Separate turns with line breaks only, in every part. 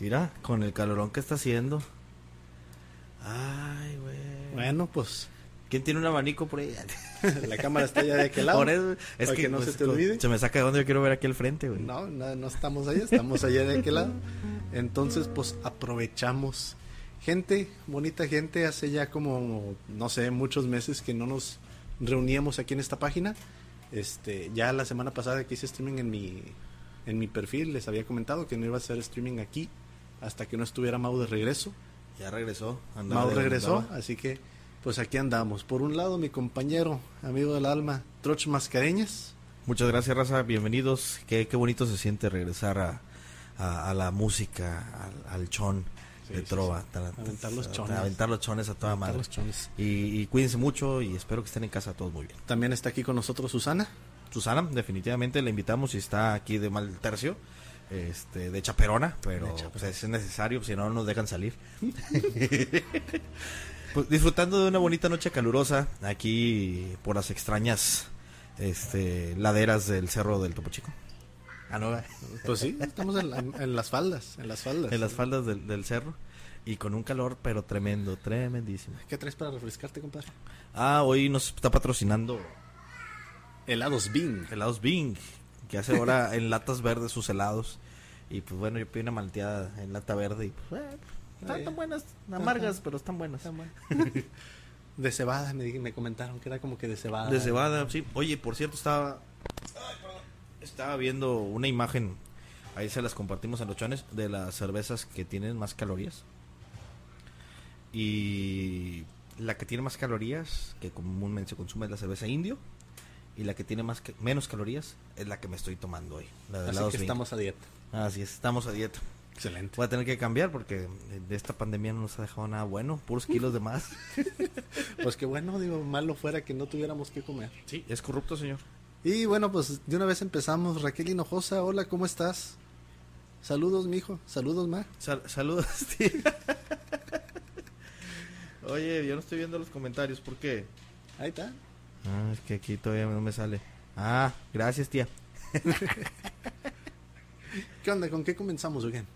Mira, con el calorón que está haciendo. Ay, güey.
Bueno, pues
¿Quién tiene un abanico por ahí?
la cámara está allá de aquel lado.
Por eso, es que,
que no
pues,
se te olvide.
Se me saca de donde yo quiero ver aquí al frente, güey.
No, no, no estamos allá, estamos allá de aquel lado. Entonces, pues aprovechamos. Gente, bonita gente, hace ya como, no sé, muchos meses que no nos reuníamos aquí en esta página. Este, ya la semana pasada que hice streaming en mi, en mi perfil, les había comentado que no iba a hacer streaming aquí hasta que no estuviera Mau de regreso.
Ya regresó.
Mau regresó,
andaba.
así que pues aquí andamos. Por un lado, mi compañero, amigo del alma, Troch Mascareñas.
Muchas gracias, Raza. Bienvenidos. Qué, qué bonito se siente regresar a, a, a la música, al, al chon
Sí,
de
sí,
trova.
sí. Aventar los chones.
Aventar los chones a toda madre.
los chones.
Y, y cuídense mucho y espero que estén en casa todos muy bien.
También está aquí con nosotros Susana.
Susana, definitivamente la invitamos y está aquí de mal tercio. Este, de chaperona, pero
De chaperona.
pues, es necesario, si no no nos dejan salir. Pues, disfrutando de una bonita noche calurosa aquí por las extrañas este, laderas del cerro del Topo Chico. Ah, no,
Pues sí, estamos en, la- en las faldas, en las faldas.
en las faldas del, del cerro y con un calor pero tremendo, tremendísimo.
¿Qué traes para refrescarte, compadre?
Ah, hoy nos está patrocinando
Helados Bing.
helados Bing, que hace ahora en latas verdes sus helados. Y pues bueno, yo pedí una malteada en lata verde y pues eh, están tan buenas, amargas, pero están buenas.
De cebada, me, me comentaron que era como que de cebada.
De cebada, sí. Oye, por cierto, estaba estaba viendo una imagen, ahí se las compartimos a los chones, de las cervezas que tienen más calorías. Y la que tiene más calorías, que comúnmente se consume, es la cerveza indio. Y la que tiene más ca- menos calorías es la que me estoy tomando hoy. La de
Así que estamos a dieta.
Así es, estamos a dieta.
Excelente.
Voy a tener que cambiar porque de esta pandemia no nos ha dejado nada bueno, puros kilos de más.
Pues que bueno, digo, malo fuera que no tuviéramos que comer.
Sí, es corrupto, señor.
Y bueno, pues de una vez empezamos. Raquel Hinojosa, hola, ¿cómo estás? Saludos, mijo. Saludos, ma.
Sal- saludos, tía. Oye, yo no estoy viendo los comentarios, ¿por qué?
Ahí está.
Ah, es que aquí todavía no me sale. Ah, gracias, tía.
¿Qué onda? ¿Con qué comenzamos, oigan?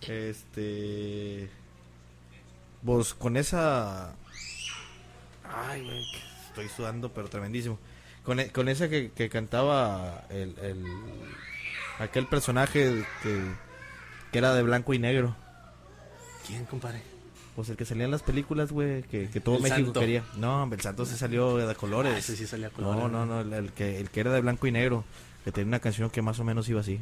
Este. Vos con esa. Ay, estoy sudando, pero tremendísimo. Con, e- con esa que, que cantaba el, el- aquel personaje que, que era de blanco y negro.
¿Quién, compadre?
Pues el que salía en las películas, güey, que, que todo
El
México
Santo.
quería. No, hombre, el santo se salió de colores.
Ah, ese sí salía a
no,
colores.
no, no, el, el que, el que era de blanco y negro, que tenía una canción que más o menos iba así.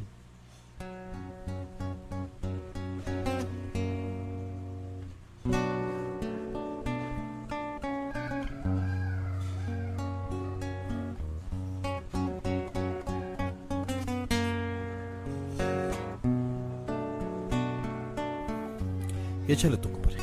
Échale tú, compadre.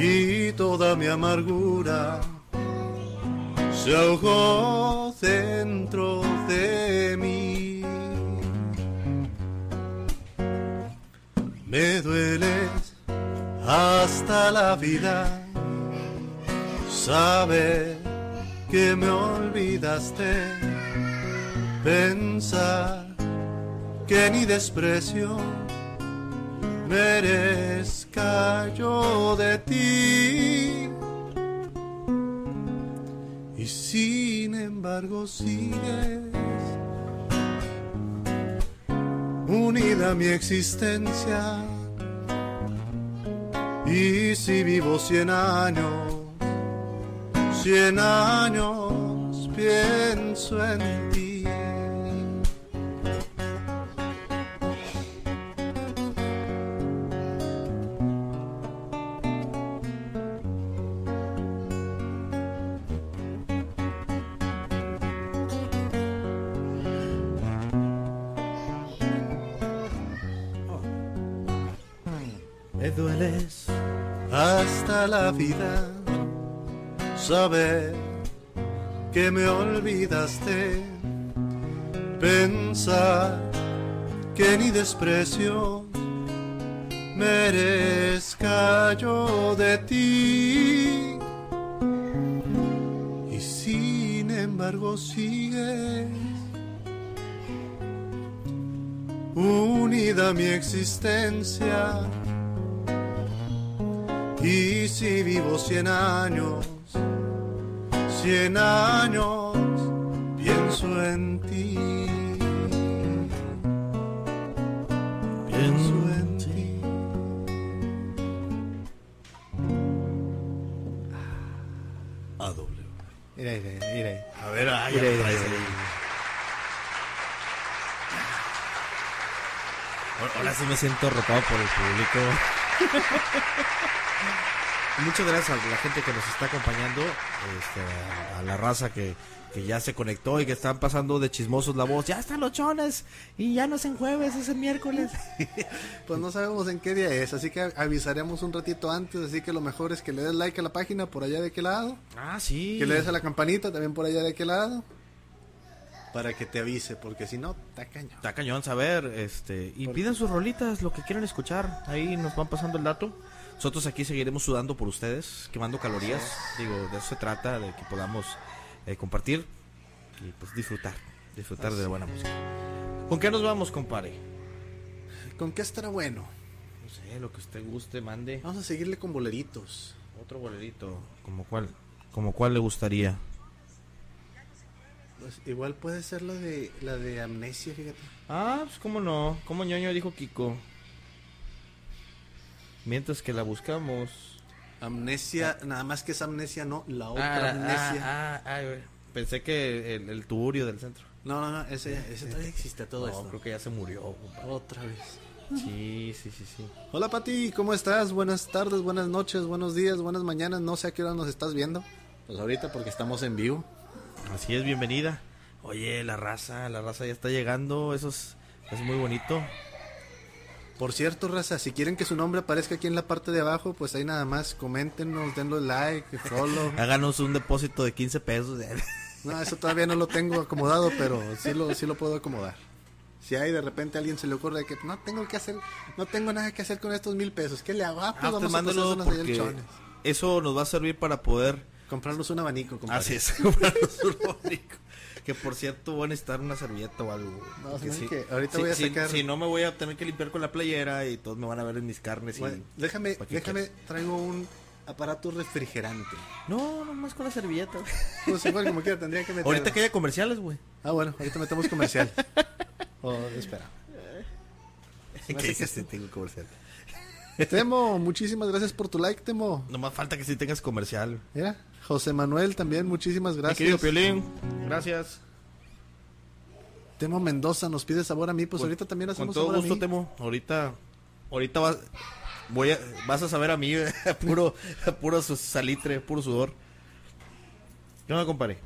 y toda mi amargura se ahogó dentro de mí. Me dueles hasta la vida saber que me olvidaste, pensar que ni desprecio merezca yo de ti. Y sin embargo sigues unida a mi existencia. Y si vivo cien años, cien años pienso en ti. La vida saber que me olvidaste, pensar que ni desprecio merezca yo de ti. Y sin embargo sigues unida mi existencia. Y si vivo cien años, cien años, pienso en ti. Pienso en ti.
A W.
Mira, mira, mira.
A ver, ay,
Mira.
Ahora- Ahora sí me siento arropado por el público. Muchas gracias a la gente que nos está acompañando, este, a, a la raza que, que ya se conectó y que están pasando de chismosos la voz. Ya están los chones y ya no es en jueves, es en miércoles.
Pues no sabemos en qué día es, así que avisaremos un ratito antes, así que lo mejor es que le des like a la página por allá de qué lado,
Ah, sí.
que le des a la campanita también por allá de qué lado, para que te avise, porque si no, está cañón.
Está cañón saber, este, y pidan sus rolitas, lo que quieran escuchar, ahí nos van pasando el dato. Nosotros aquí seguiremos sudando por ustedes, quemando calorías, digo, de eso se trata, de que podamos eh, compartir y pues disfrutar, disfrutar de la buena música. ¿Con qué nos vamos, compadre?
¿Con qué estará bueno?
No sé, lo que usted guste, mande.
Vamos a seguirle con boleritos.
Otro bolerito, como cuál, como cuál le gustaría.
Pues igual puede ser la de la de amnesia, fíjate.
Ah, pues cómo no, como ñoño dijo Kiko. Mientras que la buscamos.
Amnesia, nada más que es amnesia, no, la otra
Ah,
amnesia.
ah, ah, güey. Pensé que el, el tuburio del centro.
No, no, no, ese, ese todavía existe todo
no,
esto.
creo que ya se murió, compadre.
Otra vez.
Sí, sí, sí, sí.
Hola Pati, ¿cómo estás? Buenas tardes, buenas noches, buenos días, buenas mañanas. No sé a qué hora nos estás viendo. Pues ahorita porque estamos en vivo.
Así es, bienvenida. Oye, la raza, la raza ya está llegando. Eso es, es muy bonito.
Por cierto, raza, si quieren que su nombre aparezca aquí en la parte de abajo, pues ahí nada más coméntenos, denle like, follow.
Háganos un depósito de 15 pesos.
No, eso todavía no lo tengo acomodado, pero sí lo, sí lo puedo acomodar. Si hay de repente a alguien se le ocurre que no tengo que hacer, no tengo nada que hacer con estos mil pesos, ¿qué le hago? Ah, pues
Ah,
vamos
usted
a Chones.
eso nos va a servir para poder...
Comprarnos un abanico, compadre.
Así es, comprarnos un abanico. Que por cierto, van a necesitar una servilleta o algo.
No,
si-
que ahorita
si-
voy a
si-
sacar-
Si no, me voy a tener que limpiar con la playera y todos me van a ver en mis carnes. y-
déjame,
¿Para qué
déjame, traigo un aparato refrigerante.
No, nomás con la servilleta.
Pues igual como quiera tendría que meter.
Ahorita que haya comerciales, güey.
Ah, bueno, ahorita metemos comercial. Oh, espera.
¿Qué
que
dices?
sí.
Tengo comercial.
Temo, muchísimas gracias por tu like, Temo.
Nomás falta que sí tengas comercial.
Mira, José Manuel también, muchísimas
Mi
gracias.
querido Piolín, gracias.
Temo Mendoza nos pide sabor a mí, pues
Con-
ahorita también
Con
hacemos
todo
sabor
gusto,
a mí.
Temo. Ahorita, ahorita vas, voy a, vas a saber a mí, a puro, puro su- salitre, puro sudor. ¿Qué onda, compadre?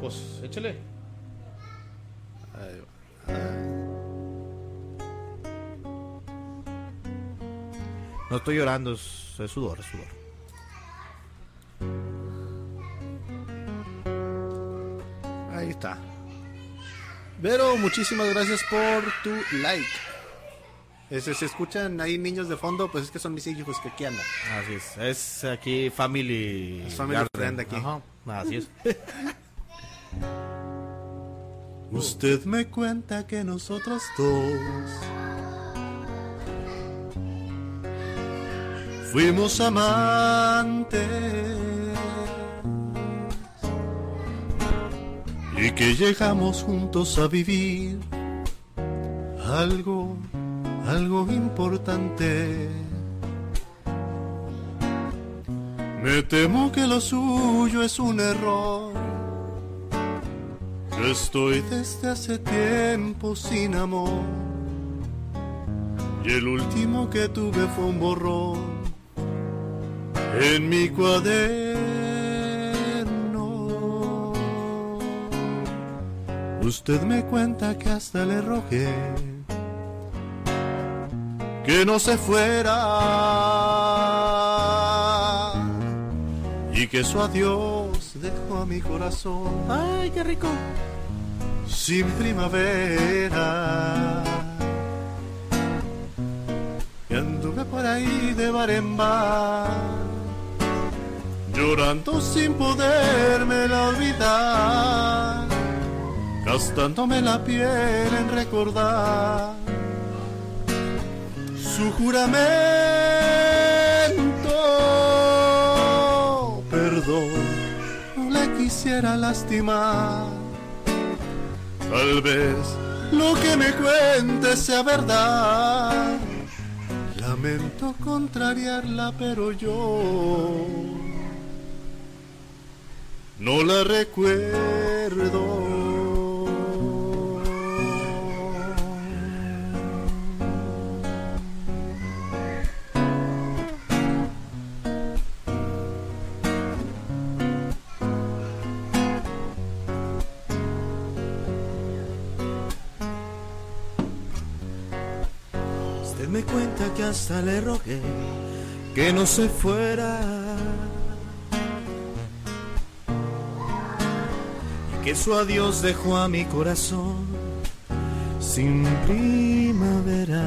Pues, échale.
Ahí va.
No estoy llorando, es, es sudor, es sudor.
Ahí está. Vero, muchísimas gracias por tu like. Ese, si escuchan ahí niños de fondo, pues es que son mis hijos que aquí andan.
Así es, es aquí family.
Es family friend aquí.
Ajá, así es.
Usted me cuenta que nosotros dos fuimos amantes que llegamos juntos a vivir algo, algo importante. Me temo que lo suyo es un error. Yo estoy desde hace tiempo sin amor. Y el último que tuve fue un borrón en mi cuaderno. Usted me cuenta que hasta le rogué que no se fuera y que su adiós dejó a mi corazón.
Ay, qué rico.
Sin primavera. Y anduve por ahí de bar en bar, llorando sin poderme la olvidar, gastándome la piel en recordar su juramento. Perdón, no le quisiera lastimar. Tal vez lo que me cuente sea verdad. Lamento contrariarla, pero yo no la recuerdo.
Usted me cuenta que hasta le rogué que no se fuera. Y que su adiós dejó a mi corazón sin primavera.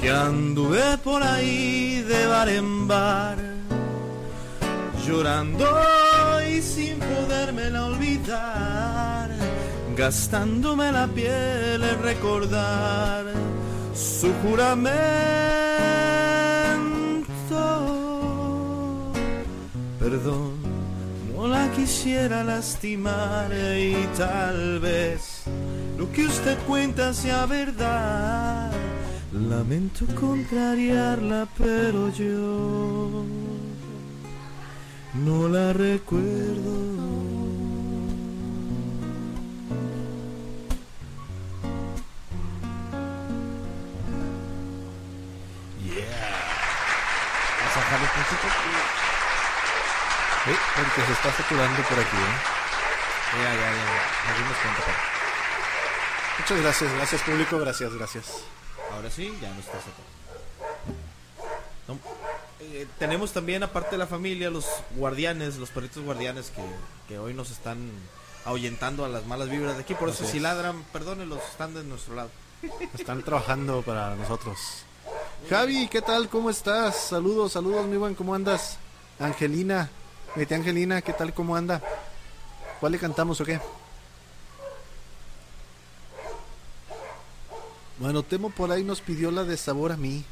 Que anduve por ahí de bar en bar, llorando y sin podérmela olvidar gastándome la piel en recordar su juramento. Perdón, no la quisiera lastimar y tal vez lo que usted cuenta sea verdad. Lamento contrariarla, pero yo no la recuerdo. A.
Sí, porque se está saturando por aquí. ¿eh?
Ya, ya, ya. Nos dimos cuenta. pero
Muchas gracias, gracias público, gracias, gracias.
Ahora sí, ya no está saturando. No, eh, tenemos también, aparte de la familia, los guardianes, los perritos guardianes que, que hoy nos están ahuyentando a las malas vibras de aquí. Por eso,
Así
si
es.
ladran, perdónenlos, están de nuestro lado.
Están trabajando para nosotros. Javi, ¿qué tal? ¿Cómo estás? Saludos, saludos, mi buen, ¿cómo andas? Angelina, vete Angelina, ¿qué tal? ¿Cómo anda? ¿Cuál le cantamos o qué? Bueno, Temo por ahí nos pidió la de Sabor a mí.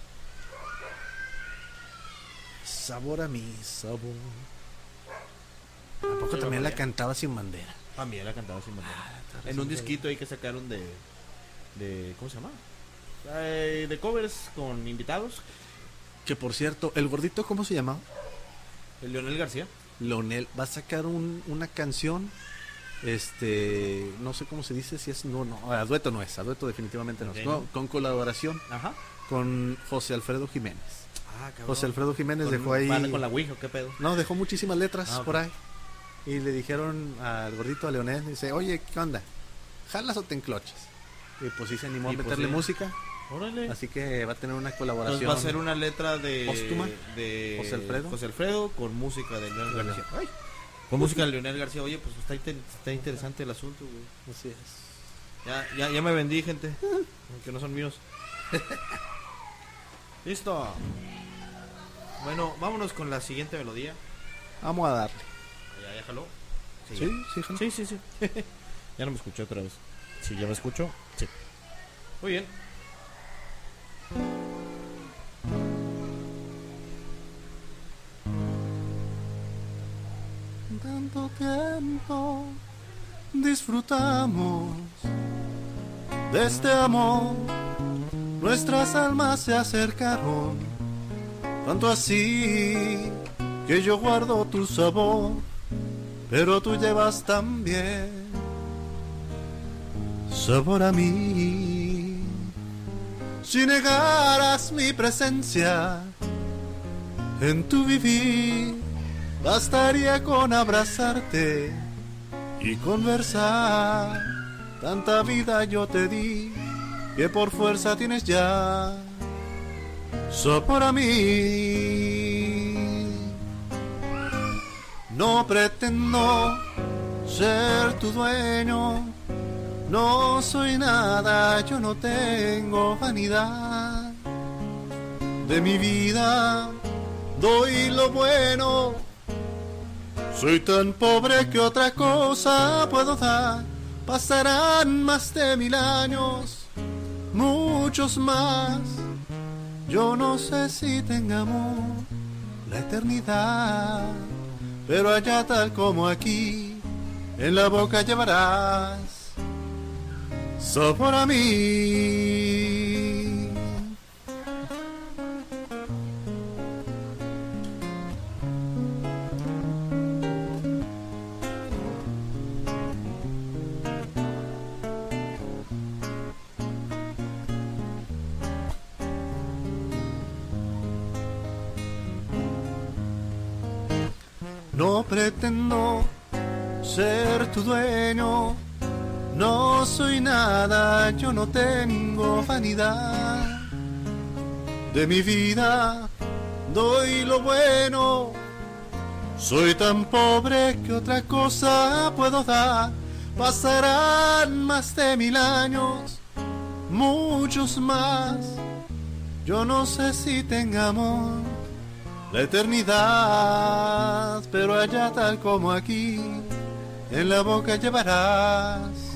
Sabor a mí, sabor. ¿A poco también la cantaba sin bandera?
También la cantaba sin bandera.
Ah,
En un disquito ahí que sacaron de, de ¿cómo se llama? Eh, de covers con invitados.
Que por cierto, el gordito, ¿cómo se llamaba?
El Leonel García.
Leonel va a sacar un- una canción. Este, no sé cómo se dice, si es. No, no, a dueto no es, a dueto definitivamente no es.
Ok.
No, con colaboración
Ajá.
con José Alfredo Jiménez.
Ah.
José Alfredo Jiménez
Con-
dejó ahí.
con la Ouija, ¿qué pedo?
No, dejó muchísimas letras
Ah,
por ahí. Y le dijeron al gordito, a Leonel, dice, oye, ¿qué onda? ¿Jalas o te enclochas? Y pues sí se animó a
Y pues
meterle
sí.
música.
Órale.
Así que va a tener una colaboración.
Entonces va a ser una letra de
¿Póstuma?
de
José Alfredo.
José Alfredo con música de Leonel. García. Ay. Con música de Leonel García. Oye, pues está, inter- está interesante el asunto, güey.
Así es.
Ya, ya, ya me vendí, gente. Que no son míos. Listo. Bueno, vámonos con la siguiente melodía.
Vamos a darle.
Ya, ya jaló.
Sí, sí, Jano.
Sí, sí, sí. ya no me escuché otra vez. Sí, ya me escucho. Sí. Muy bien.
Tanto tiempo disfrutamos de este amor, nuestras almas se acercaron, tanto así que yo guardo tu sabor, pero tú llevas también sabor a mí. Si negaras mi presencia en tu vivir, bastaría con abrazarte y conversar. Tanta vida yo te di que por fuerza tienes ya. So para mí. No pretendo ser tu dueño. No soy nada, yo no tengo vanidad. De mi vida doy lo bueno. Soy tan pobre que otra cosa puedo dar. Pasarán más de mil años, muchos más. Yo no sé si tengamos la eternidad, pero allá tal como aquí, en la boca llevarás sabor a mí. Yo no tengo vanidad. De mi vida doy lo bueno, soy tan pobre que otra cosa puedo dar. Pasarán más de mil años, muchos más. Yo no sé si tengamos la eternidad, pero allá tal como aquí, en la boca llevarás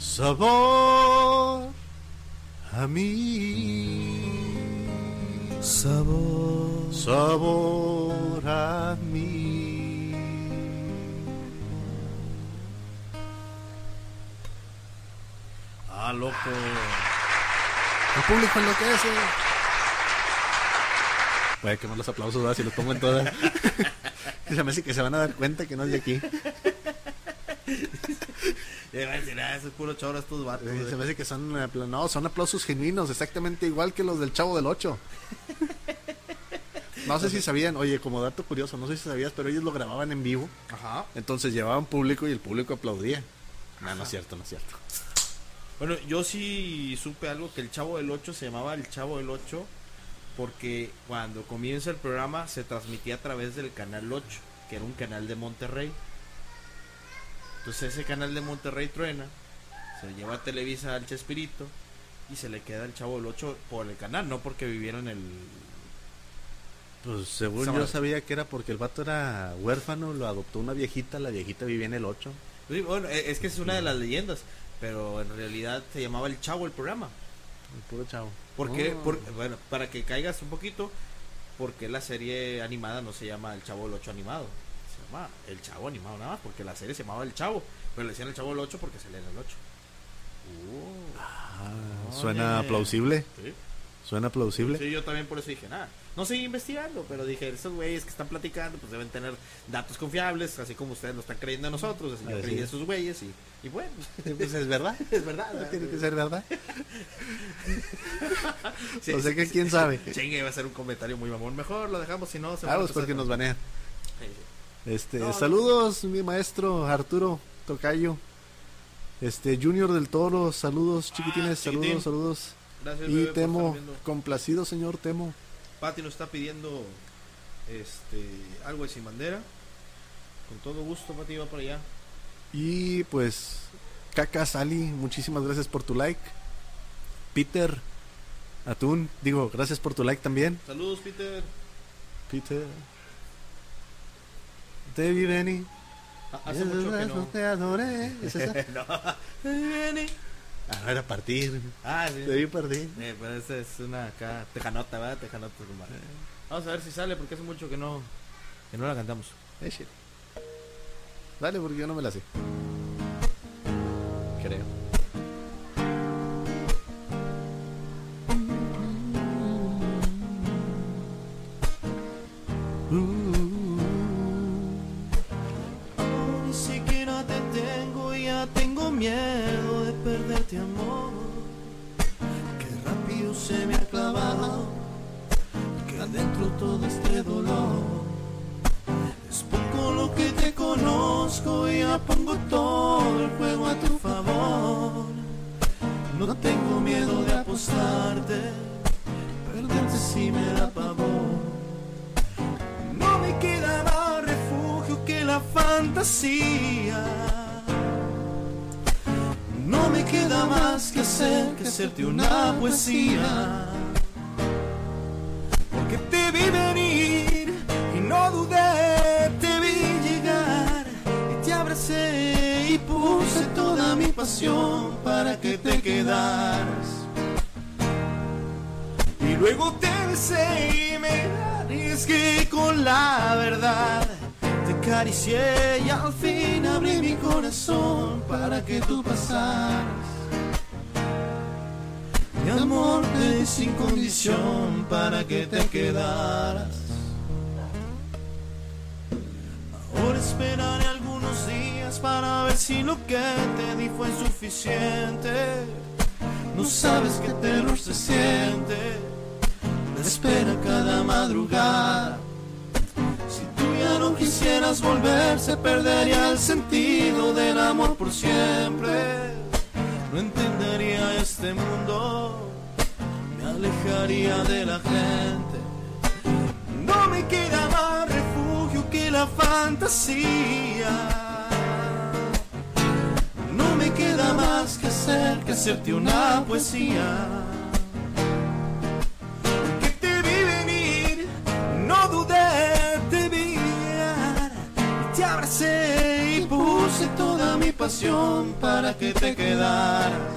sabor a mí.
Sabor.
Sabor a mí.
Ah, loco.
El público enloquece. Voy a quemar los aplausos ¿verdad? si los pongo en todas. se me hace que se van a dar cuenta que no es de aquí.
Ya iba a decir, ah, es puro choro estos vatos.
Se me hace que son, no, son aplausos genuinos, exactamente igual que los del Chavo del 8. No sé si sabían, oye, como dato curioso, no sé si sabías, pero ellos lo grababan en vivo.
Ajá.
Entonces llevaban público y el público aplaudía. No, no es cierto, no es cierto.
Bueno, yo sí supe algo que el Chavo del 8 se llamaba el Chavo del 8 porque cuando comienza el programa se transmitía a través del canal 8, que era un canal de Monterrey. Entonces ese canal de Monterrey truena, se lo lleva a Televisa al Chespirito y se le queda el Chavo del 8 por el canal, no porque viviera en el...
Pues según yo sabía que era porque el vato era huérfano, lo adoptó una viejita, la viejita vivía en el 8.
Sí, Bueno, e- es que es una de las leyendas, pero en realidad se llamaba el Chavo el programa.
El puro chavo.
¿Por qué?
Oh.
Por- bueno, para que caigas un poquito, porque la serie animada no se llama El Chavo del 8 animado? El Chavo animado nada más, porque la serie se llamaba El Chavo, pero le decían El Chavo del 8 porque se lee en el 8.
Ah,
Oye.
suena plausible,
Sí.
suena plausible.
Sí, yo también por eso dije, nada, no seguí investigando, pero dije, esos güeyes que están platicando, pues deben tener datos confiables, así como ustedes lo están creyendo a nosotros, así yo creí
es.
esos güeyes y, y bueno,
Pues es verdad.
es verdad.
Tiene que ser verdad.
Sí,
o sea que quién sabe.
Chingue, iba a ser un comentario muy mamón, mejor lo dejamos, si no se va
Ah,
a
pues porque
a-
nos banean. Este,
No, no.
saludos, mi maestro Arturo Tocayo. Este, Junior del Toro, saludos, chiquitines,
Ah, chiquitín.
saludos, saludos.
Gracias,
Y
bebé,
Temo, complacido, señor Temo.
Pati nos está pidiendo este algo de sin bandera. Con todo gusto, Pati va para allá.
Y pues, Caca Sali, muchísimas gracias por tu like. Peter Atún, digo, gracias por tu like también.
Saludos, Peter.
Peter. Debbie Benny.
Ah, Hace mucho que no.
Te adoré. ¿Es esa?
no. Viene.
Ah, no era partir.
Ah, sí.
Debí partir.
Eh, pero esa es una acá tejanota, ¿verdad? Tejanota. Vamos a ver si sale porque hace mucho que no que no la cantamos.
Eh, shit. Dale, porque yo no me la sé. Creo.
No me queda más que hacer que hacerte una poesía. Porque te vi venir y no dudé, te vi llegar y te abracé y puse toda mi pasión para que te quedaras. Y luego te besé y me arriesgué con la verdad. Acaricié y al fin abrí mi corazón para que tú pasaras. Mi amor te di sin condición para que te quedaras. Ahora esperaré algunos días para ver si lo que te di fue suficiente. No sabes que terror se siente. Me espera cada madrugada. No quisieras volver, se perdería el sentido del amor por siempre. No entendería este mundo, me alejaría de la gente. No me queda más refugio que la fantasía. No me queda más que hacer que hacerte una poesía. Abracé y puse toda mi pasión para que te quedaras.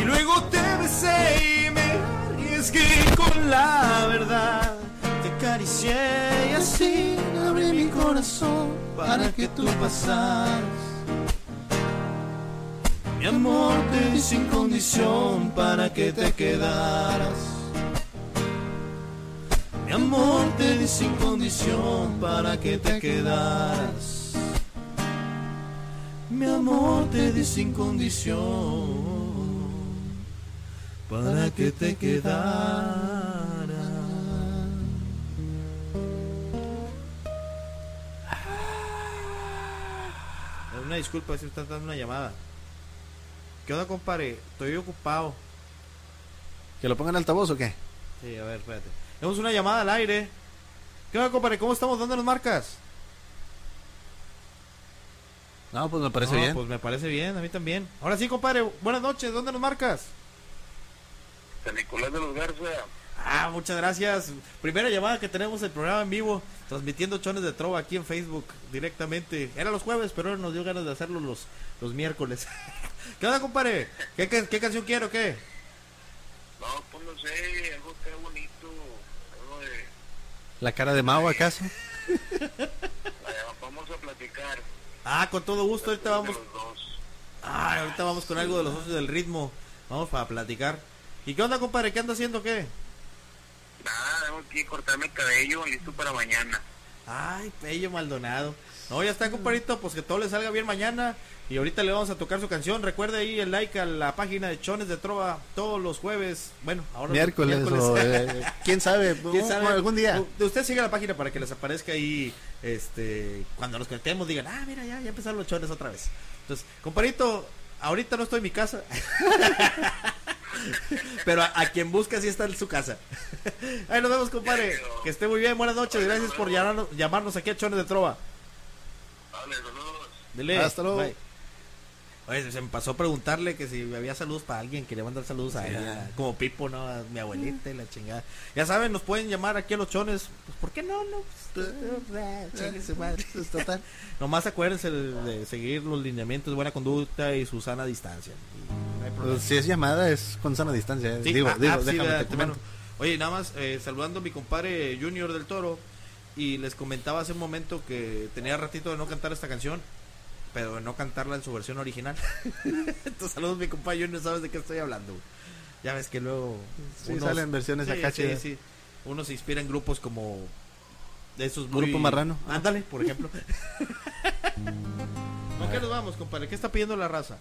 Y luego te besé y me arriesgué con la verdad. Te acaricié y así abrí mi corazón para que tú pasaras. Mi amor te di sin condición para que te quedaras. Mi amor te di sin condición para que te quedaras. Mi amor te di sin condición para que te quedaras. Una disculpa si estás dando una llamada. ¿Qué onda, compadre? Estoy ocupado.
¿Que lo pongan en altavoz o qué?
Sí, a ver, espérate. Tenemos una llamada al aire. ¿Qué onda, compadre? ¿Cómo estamos? ¿Dónde nos marcas?
No, pues me parece
No,
bien.
Pues me parece bien, a mí también. Ahora sí, compadre, buenas noches. ¿Dónde nos marcas?
San Nicolás de los Garza.
Ah, muchas gracias. Primera llamada que tenemos el programa en vivo, transmitiendo Chones de Trova aquí en Facebook directamente. Era los jueves, pero ahora nos dio ganas de hacerlo los, los miércoles. ¿Qué onda, compadre? ¿Qué, qué, qué canción quiero? ¿Qué?
No, pues no sé, algo que.
¿La cara de Mao acaso?
Vamos a platicar.
Ah, con todo gusto. Ahorita vamos. Ah, ahorita vamos con algo de los socios del ritmo. Vamos para platicar. ¿Y qué onda, compadre? ¿Qué anda haciendo? ¿Qué?
Nada, tengo que cortarme el cabello, listo para mañana.
Ay, Pello Maldonado. No, ya está, compadrito, pues que todo le salga bien mañana. Y ahorita le vamos a tocar su canción. Recuerde ahí el like a la página de Chones de Trova todos los jueves. Bueno, ahora
Miércoles, o eh, quién sabe,
¿Quién sabe?
algún día.
Usted siga la página para que les aparezca ahí, este, cuando nos conectemos digan, ah, mira, ya, ya empezaron los chones otra vez. Entonces, compadrito, ahorita no estoy en mi casa. Pero a, a quien busca sí está en su casa. Ahí nos vemos, compadre. Que esté muy bien. Buenas noches. Gracias por llamarnos, llamarnos aquí a Chones de Trova.
Vale, saludos.
Dile.
Hasta luego.
Bye. Oye, se me pasó a preguntarle que si había saludos para alguien, quería mandar saludos a ella, como Pipo, ¿no? A mi abuelita y la chingada. Ya saben, nos pueden llamar aquí a los chones. Pues, ¿por qué no? no? Pues, eh, chingue su madre.
Total.
Nomás acuérdense de, de seguir los lineamientos de buena conducta y su sana distancia. Y no hay problema.
Pues, si es llamada, es con sana distancia. eh.
Sí,
digo,
ah,
digo,
ah,
déjame te.
Oye, nada más eh, saludando a mi compadre Junior del Toro. Y les comentaba hace un momento que tenía ratito de no cantar esta canción, pero no cantarla en su versión original. Entonces, saludos, mi compadre Junior, sabes de qué estoy hablando. güey. Ya ves que luego.
Sí, salen versiones
sí,
acá
sí. Uno se inspira en grupos como. De esos muy-
Grupo Marrano.
Ándale, por ejemplo. ¿Con qué nos vamos, compadre? ¿Qué está pidiendo la raza?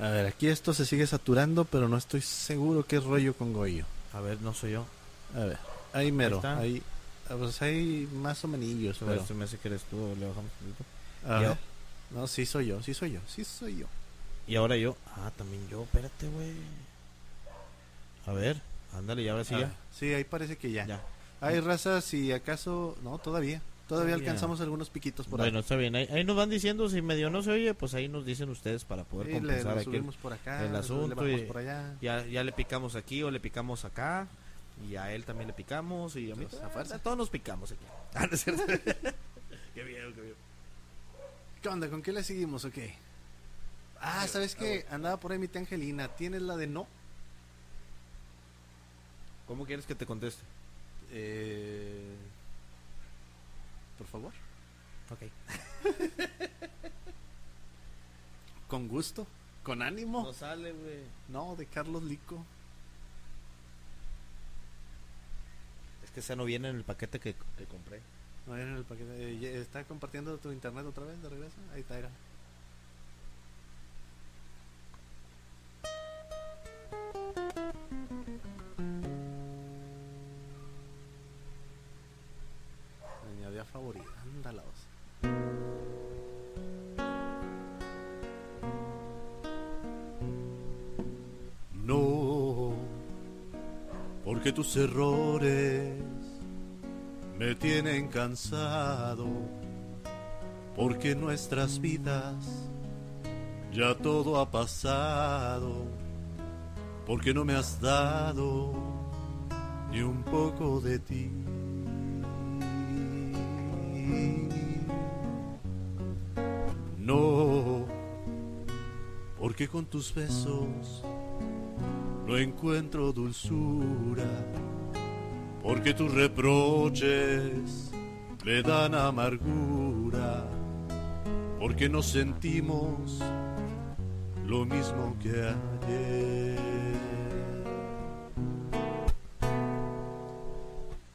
A ver, aquí esto se sigue saturando, pero no estoy seguro qué rollo con Goyo.
A ver, no soy yo.
A ver, ahí mero, ahí, ah, pues hay más o menos,
A ver, me hace que eres tú. Le bajamos un poquito.
a. No, sí soy yo, sí soy yo, sí soy yo.
Y ahora yo. Ah, también yo. Espérate, güey. A ver. Ándale, y ahora sí
Ah,
ya.
sí, ahí parece que ya.
Ya.
Hay razas, si acaso. No, todavía. Todavía alcanzamos algunos piquitos por
Bueno,
ahí.
está bien. Ahí, ahí nos van diciendo si medio no se oye, pues ahí nos dicen ustedes para poder
Sí, le,
compensar
le
aquí. el-
subimos por acá,
el
le
asunto
bajamos
y-
por allá.
Ya, ya le picamos aquí o le picamos acá. Y a él también le picamos. Y a mí
a
a
fuerza.
a todos nos picamos aquí. Ah, no es cierto. qué bien, qué bien.
¿Qué onda? ¿Con qué le seguimos o qué? Ah, ¿sabes qué? Andaba por ahí mi tía Angelina. ¿Tienes la de no?
¿Cómo quieres que te conteste?
Eh... Por favor.
Ok.
Con gusto. Con ánimo.
No sale, güey.
No, de Carlos Lico.
Es que esa no viene en el paquete que, que compré.
No, era el paquete. Eh, ¿Está compartiendo tu internet otra vez de regreso? Ahí está, era. Añadí a favorita. Ándala. No, porque tus errores me tienen cansado, porque nuestras vidas ya todo ha pasado, porque no me has dado ni un poco de ti. No, porque con tus besos no encuentro dulzura porque tus reproches me dan amargura, porque nos sentimos lo mismo que ayer.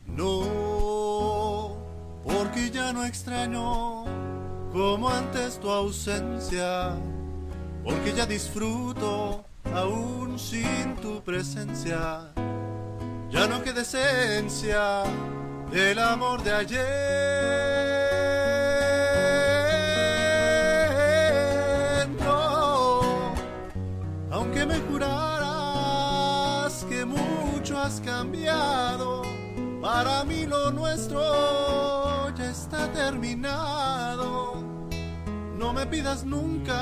No, porque ya no extraño como antes tu ausencia, porque ya disfruto aún sin tu presencia ya no queda esencia del amor de ayer. Aunque me juraras que mucho has cambiado, para mí lo nuestro ya está terminado. No me pidas nunca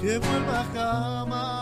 que vuelva jamás.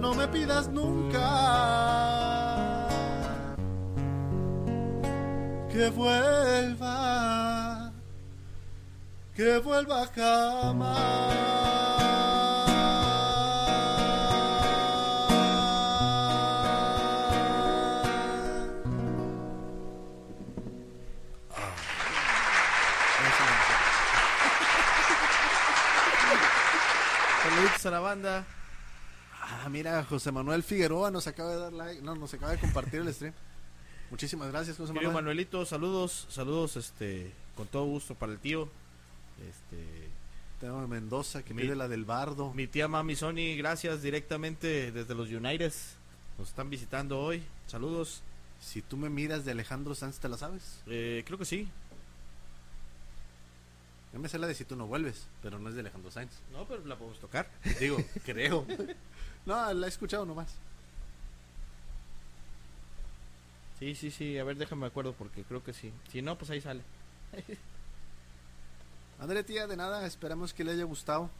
No me pidas nunca que vuelva, que vuelva jamás.
Saludos a la banda.
Ah, mira, José Manuel Figueroa nos acaba de dar like, no, nos acaba de compartir el stream. Muchísimas gracias, José Manuel.
Manuelito, saludos, saludos, este, con todo gusto para el tío. Este,
Tengo Mendoza que
Mi-
pide la del bardo.
mi tía Mami Sony, gracias directamente desde los United. Nos están visitando hoy. Saludos.
Si tú me miras de Alejandro Sanz, ¿te la sabes?
Eh, creo que sí.
Yo me sé la de si tú no vuelves, pero no es de Alejandro Sanz.
No, pero la podemos tocar.
Digo, creo. No, la he escuchado nomás.
Sí, sí, sí. A ver, déjame acuerdo porque creo que sí. Si no, pues ahí sale.
André, tía, de nada, esperamos que le haya gustado.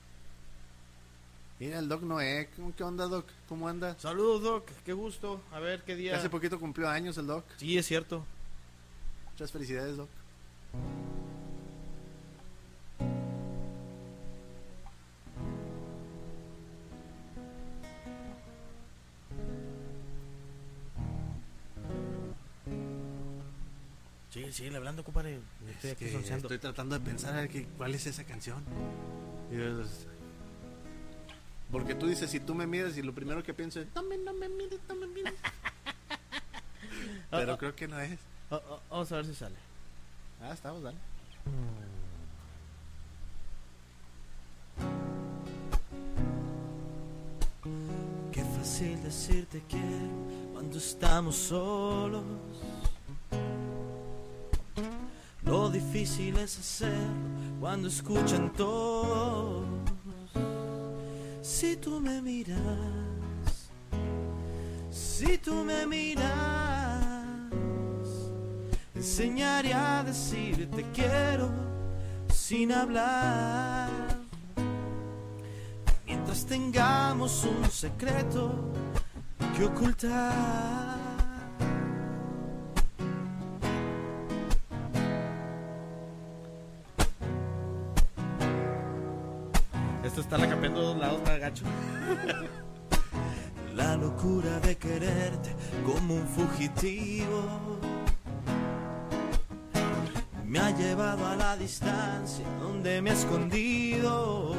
Mira, el Doc Noé, ¿cómo- ¿qué onda, Doc? ¿Cómo anda?
Saludos, Doc. Qué gusto. A ver qué día.
Hace poquito cumplió años el Doc.
Sí, es cierto.
Muchas felicidades, Doc.
Sí, hablando, compadre. Estoy
Es
aquí
que
sonseando.
estoy tratando de pensar a ver cuál es esa canción. Y yo, es- Porque tú dices, si tú me miras y lo primero que pienso es, no me, no me mires, no me mires. Pero
Ah, ah.
creo que no es.
Oh, oh, vamos a ver si sale.
Ah, estamos, dale.
Qué fácil decirte que cuando estamos solos. Lo difícil es hacerlo cuando escuchan todos. Si tú me miras, si tú me miras, enseñaré a decirte quiero sin hablar. Mientras tengamos un secreto que ocultar. Esto está la cambiando de dos lados, está gacho. La locura de quererte como un fugitivo me ha llevado a la distancia donde me he escondido.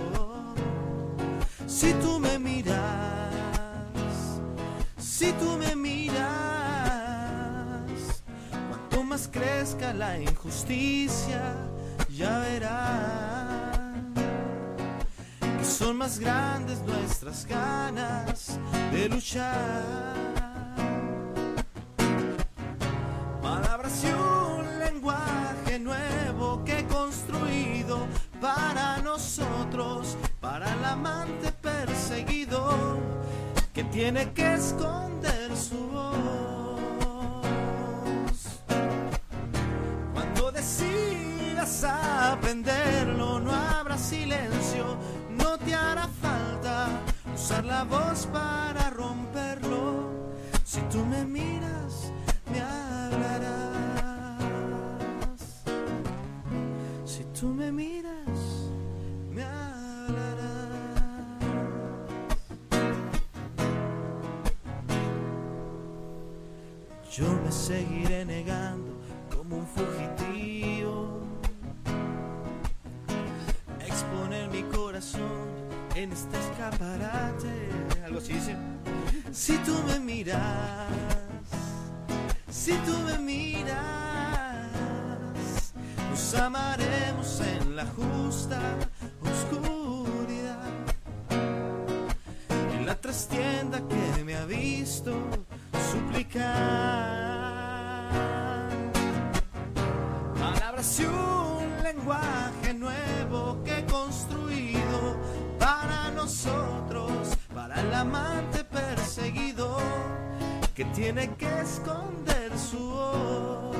Si tú me miras, si tú me miras, cuanto más crezca la injusticia, ya verás son más grandes nuestras ganas de luchar. Palabras y un lenguaje nuevo que construido para nosotros, para el amante perseguido que tiene que esconder su voz. Cuando decidas aprenderlo, te hará falta usar la voz para romperlo. Si tú me miras, me hablarás. Si tú me miras, me hablarás. Yo me seguiré negando como un fugitivo. Exponer mi corazón en este escaparate. Algo así dice. Si tú me miras, si tú me miras, nos amaremos en la justa oscuridad. En la trastienda que me ha visto suplicar palabras y un lenguaje para el amante perseguido que tiene que esconder su voz.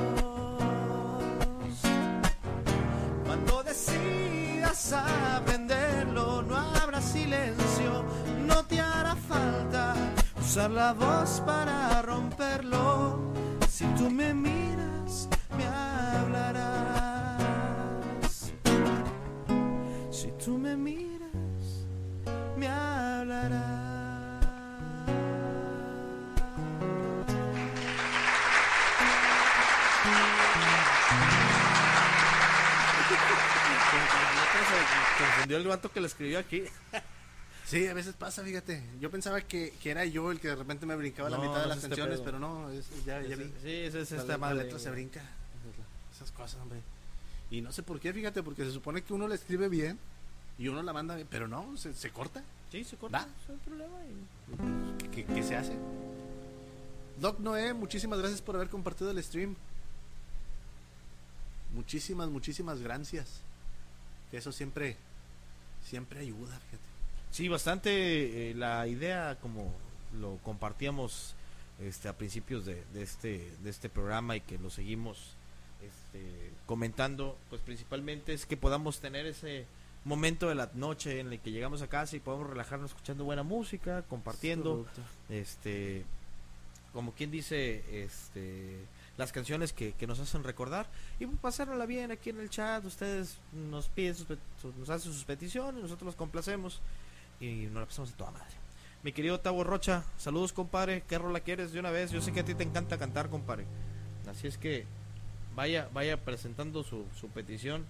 Cuando decidas aprenderlo, no habrá silencio, no te hará falta usar la voz para romperlo. Si tú me miras, me hablarás. Si tú me miras, me hablarás. Confundió el vato que le escribió aquí.
Sí, a veces pasa, fíjate. Yo pensaba que, que era yo el que de repente me brincaba la mitad de
no
las
es este
canciones, pero no, es, ya, ya vi.
Sí, es
La,
esta
la
madre.
letra se brinca. Esas cosas, hombre. Y no sé por qué, fíjate, porque se supone que uno la escribe bien y uno la manda bien, pero no, se, se corta.
Sí, se corta.
¿Va?
No hay problema. y-
¿Qué, qué se hace? Doc Noé, muchísimas gracias por haber compartido el stream. Muchísimas, muchísimas gracias. Que eso siempre, siempre ayuda, fíjate.
Sí, bastante eh, la idea como lo compartíamos este a principios de, de este de este programa y que lo seguimos este, comentando, pues principalmente es que podamos tener ese momento de la noche en el que llegamos a casa y podemos relajarnos escuchando buena música, compartiendo, este como quien dice este las canciones que, que nos hacen recordar. Y pues pasárnosla bien aquí en el chat ustedes nos piden sus, nos hacen sus peticiones nosotros los complacemos y nos la pasamos de toda madre. Mi querido Tavo Rocha saludos compadre. Qué rola quieres de una vez yo sé que a ti te encanta cantar compadre. Así es que vaya, vaya presentando su, su petición.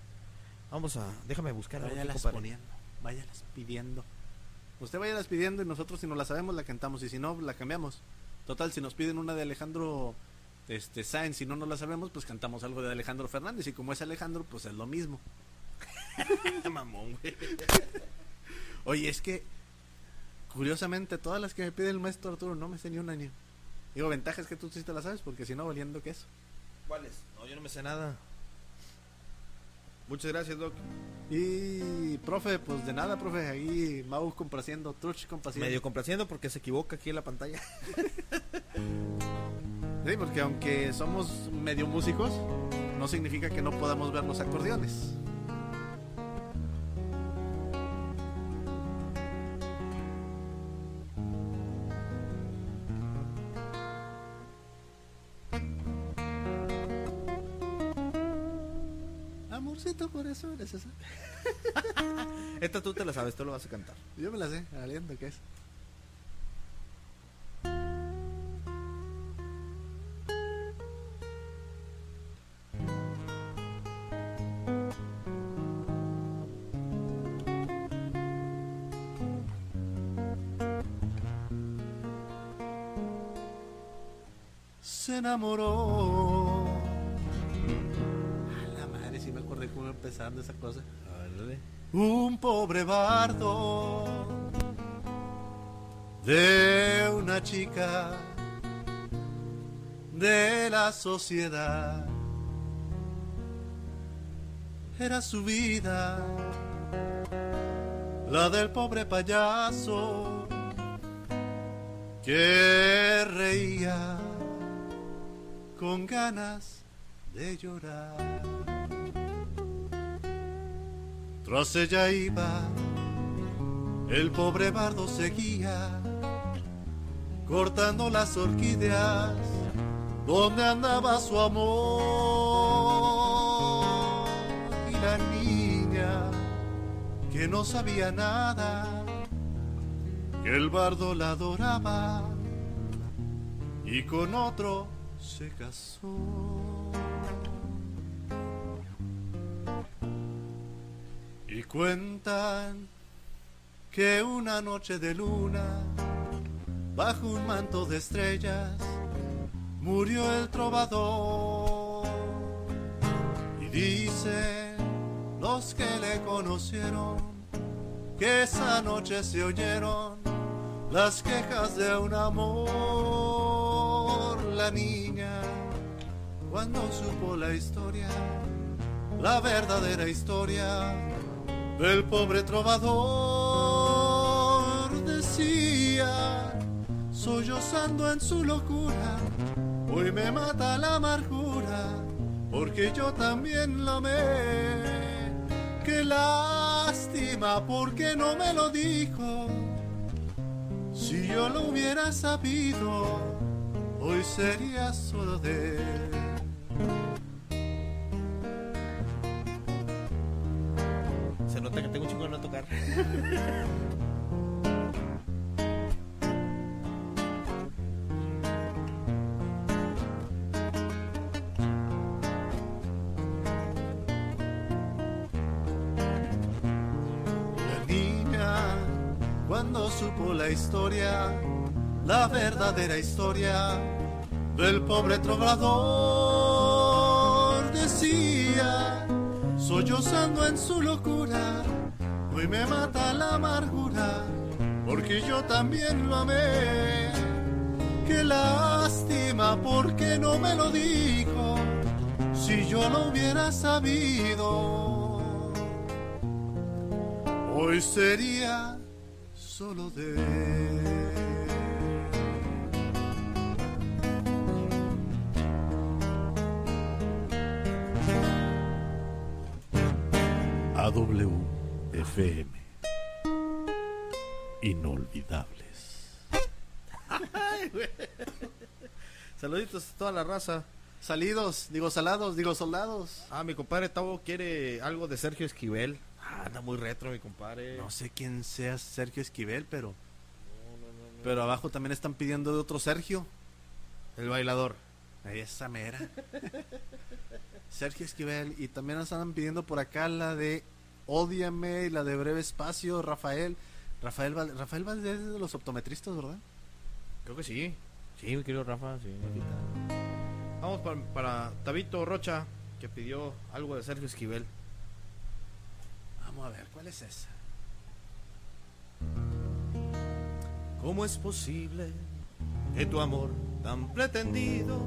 Vamos a, déjame buscar.
Váyalas poniendo, váyalas pidiendo. Usted váyalas pidiendo y nosotros si no la sabemos la cantamos y si no la cambiamos. Total, si nos piden una de Alejandro este Sáenz y no nos la sabemos, pues cantamos algo de Alejandro Fernández y como es Alejandro, pues es lo mismo.
Mamón, güey.
Oye, es que curiosamente todas las que me pide el maestro Arturo no me sé ni un año. Digo, ventaja es que tú sí te la sabes porque si no valiendo que eso.
¿Cuáles? No, yo no me sé nada. Muchas gracias, Doc.
Y profe, pues de nada, profe, ahí Mau complaciendo, Truch complaciendo.
Medio complaciendo porque se equivoca aquí en la pantalla.
Sí, porque aunque somos medio músicos, no significa que no podamos ver los acordeones. Amorcito corazón, es esa.
Esta tú te la sabes, tú lo vas a cantar.
Yo me la sé, aliento que es. Se enamoró. Empezando esa cosa. Un pobre bardo de una chica de la sociedad. Era su vida, la del pobre payaso que reía con ganas de llorar. Tras ella iba, el pobre bardo seguía, cortando las orquídeas, donde andaba su amor. Y la niña, que no sabía nada, que el bardo la adoraba, y con otro se casó. Cuentan que una noche de luna, bajo un manto de estrellas, murió el trovador. Y dicen los que le conocieron que esa noche se oyeron las quejas de un amor. La niña, cuando supo la historia, la verdadera historia del pobre trovador decía, sollozando en su locura, hoy me mata la amargura, porque yo también lo amé. Qué lástima, porque no me lo dijo. Si yo lo hubiera sabido, hoy sería solo de él.
Nota que tengo un chingo de no tocar.
La niña, cuando supo la historia, la verdadera historia del pobre trovador, sollozando en su locura, hoy me mata la amargura, porque yo también lo amé. Qué lástima, porque no me lo dijo, si yo lo hubiera sabido hoy sería solo de él. AWFM Inolvidables.
Saluditos a toda la raza.
Salidos, digo salados, digo soldados.
Ah, mi compadre Tavo quiere algo de Sergio Esquivel. Ah, anda muy retro, mi compadre.
No sé quién sea Sergio Esquivel, pero. Pero abajo también están pidiendo de otro Sergio.
El bailador.
Esa mera. Sergio Esquivel. Y también nos andan pidiendo por acá la de Ódiame y la de Breve Espacio, Rafael. Rafael, Val- Rafael Valdés es de los optometristas, ¿verdad?
Creo que sí. Sí, mi querido Rafa, sí. Vamos para, para Tabito Rocha, que pidió algo de Sergio Esquivel.
Vamos a ver, ¿cuál es esa?
¿Cómo es posible que tu amor tan pretendido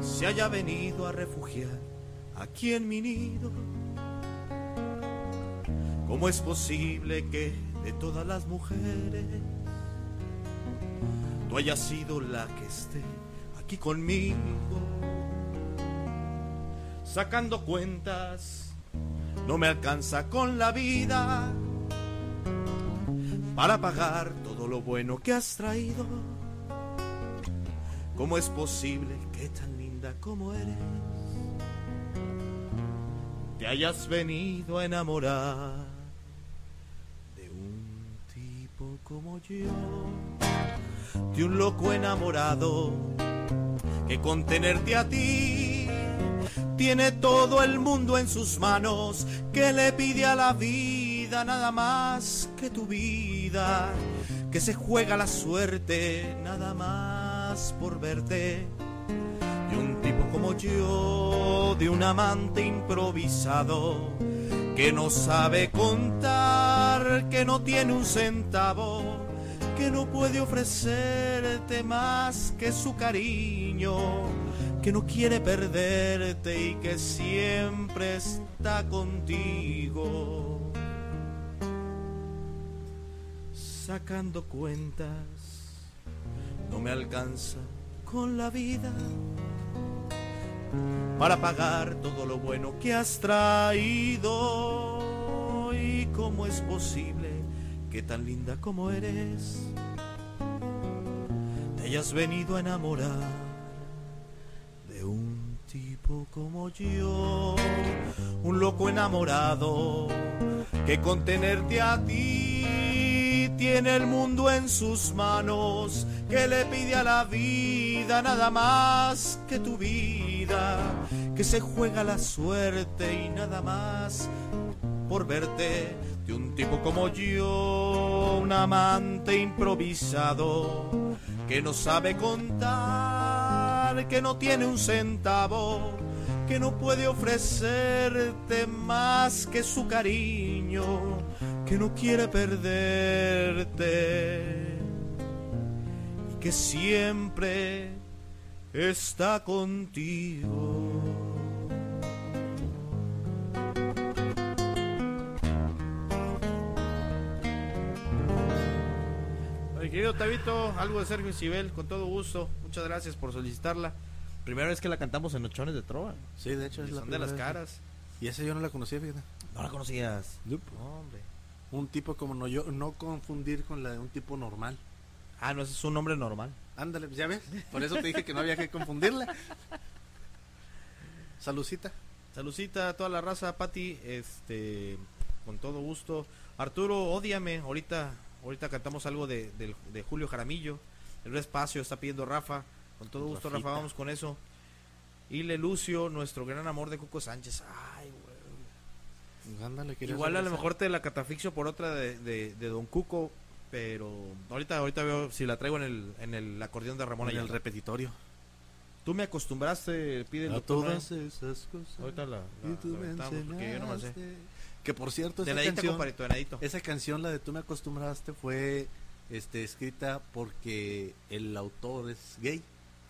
se haya venido a refugiar aquí en mi nido? ¿Cómo es posible que de todas las mujeres tú hayas sido la que esté aquí conmigo? Sacando cuentas, no me alcanza con la vida para pagar todo lo bueno que has traído. ¿Cómo es posible que tan linda como eres te hayas venido a enamorar como yo? De un loco enamorado que con tenerte a ti tiene todo el mundo en sus manos, que le pide a la vida nada más que tu vida, que se juega la suerte nada más por verte. De un tipo como yo, de un amante improvisado, que no sabe contar, que no tiene un centavo, que no puede ofrecerte más que su cariño que no quiere perderte y que siempre está contigo. Sacando cuentas, no me alcanza con la vida para pagar todo lo bueno que has traído. ¿Y cómo es posible que tan linda como eres te hayas venido a enamorar? de un tipo como yo, un loco enamorado que con tenerte a ti tiene el mundo en sus manos, que le pide a la vida nada más que tu vida, que se juega la suerte y nada más por verte. De un tipo como yo, un amante improvisado que no sabe contar, que no tiene un centavo, que no puede ofrecerte más que su cariño, que no quiere perderte que siempre está contigo. Mi querido Tabito, algo de Sergio Cibel, con todo gusto. Muchas gracias por solicitarla. Primera vez que la cantamos en Ochones de Trova.
Sí, de hecho es la
Son de las
vez.
caras.
Y esa yo no la conocía, fíjate.
No la conocías.
Nope.
Hombre.
Un tipo como no yo, no confundir con la de un tipo normal.
Ah, no, ese es un nombre normal.
Ándale, ya ves. Por eso te dije que no había que confundirla. Salucita.
Saludcita a toda la raza, Pati. Este, con todo gusto. Arturo, ódiame. Ahorita, ahorita cantamos algo de, de Julio Jaramillo. El espacio está pidiendo Rafa. Con todo gusto,
Rafita.
Rafa, vamos con eso. Ile Lucio, nuestro gran amor de Cuco Sánchez. Ay, güey.
Ándale,
Igual a lo mejor te la catafixio por otra de, de, de Don Cuco, pero ahorita ahorita veo si la traigo en el, en el acordeón de Ramón
en el repetitorio.
Tú me acostumbraste, pide el
A
doctor
todas
Noé.
esas cosas.
Ahorita la, la-
Y tú
la
me
aventamos, porque yo no me sé.
Que por cierto, esa canción, esa canción, la de Tú me acostumbraste, fue este, escrita porque el autor es gay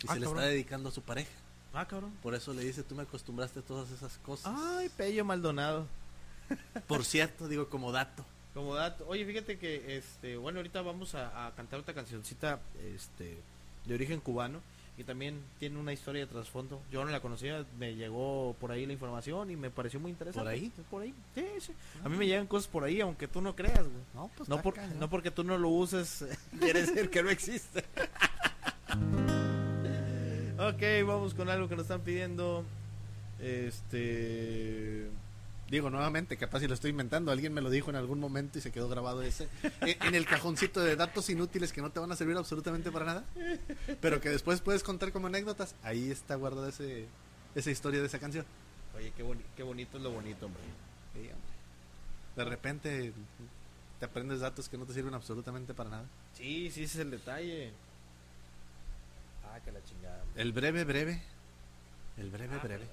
y
Ah,
se le está dedicando a su pareja.
Ah, cabrón.
Por eso le dice, tú me acostumbraste a todas esas cosas.
Ay, Pello Maldonado.
Por cierto, digo como dato.
Como dato. Oye, fíjate que, este, bueno, ahorita vamos a, a cantar otra cancioncita, este, de origen cubano. Y también tiene una historia de trasfondo. Yo no la conocía, me llegó por ahí la información y me pareció muy interesante.
¿Por ahí?
Por ahí, sí, sí. A mí me llegan cosas por ahí, aunque tú no creas, güey.
No, pues
por- no porque tú no lo uses, quiere decir que no existe. ok, vamos con algo que nos están pidiendo. Este.
Digo, nuevamente, capaz si lo estoy inventando, alguien me lo dijo en algún momento y se quedó grabado ese. E- en el cajoncito de datos inútiles que no te van a servir absolutamente para nada, pero que después puedes contar como anécdotas. Ahí está guardada ese, esa historia de esa canción.
Oye, qué, boni- qué bonito es lo bonito, hombre.
Sí, hombre. De repente te aprendes datos que no te sirven absolutamente para nada.
Sí, sí, ese es el detalle. Ah, que la chingada. hombre.
El breve, breve. El breve,
Ah,
breve.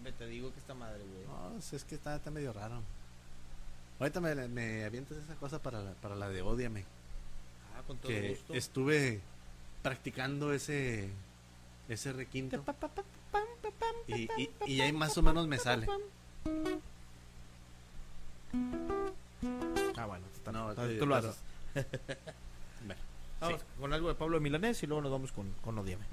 Hombre, te digo que esta madre, güey.
No, es es que está, está medio raro. Ahorita me, me avientas esa cosa para la, para la de Odiame.
Ah, con todo
Que
gusto.
estuve practicando ese ese requinto. Y, y, y ahí más o menos me sale.
Ah, bueno, está-
No,
está-
eh,
tú lo haces.
Bueno,
Vamos con algo de Pablo Milanés y luego nos vamos con, con Odiame.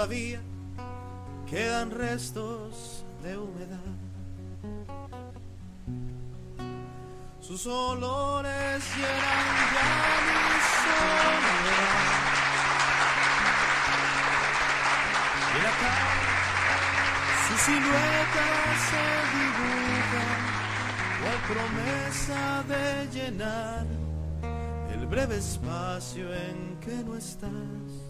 Todavía quedan restos de humedad. Sus olores llenan ya mi soledad. Y la calle su silueta se dibuja, cual promesa de llenar el breve espacio en que no estás.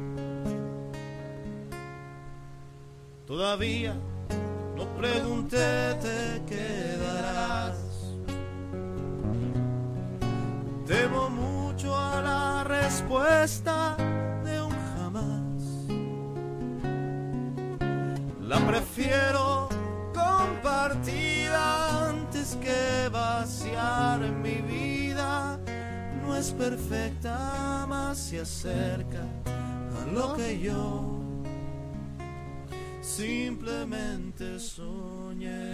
Todavía no pregunté, te quedarás. Temo mucho a la respuesta de un jamás. La prefiero compartida antes que vaciar mi vida. No es perfecta, más se acerca a lo que yo simplemente soñé.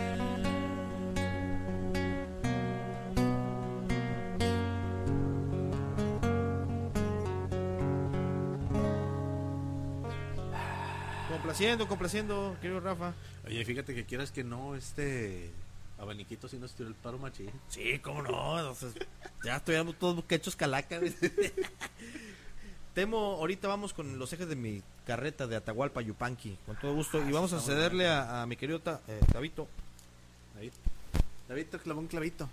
Complaciendo, complaciendo, querido Rafa.
Oye, fíjate que quieras que no, este abaniquito si nos tiró el paro machín.
Sí, cómo no. entonces, ya estoy todos quechos calacas. Temo, ahorita vamos con los ejes de mi carreta de Atahualpa Yupanqui, con todo gusto. Y vamos a cederle a, a mi querido Ta- eh, Tabito.
Ahí. Tabito clavó un clavito.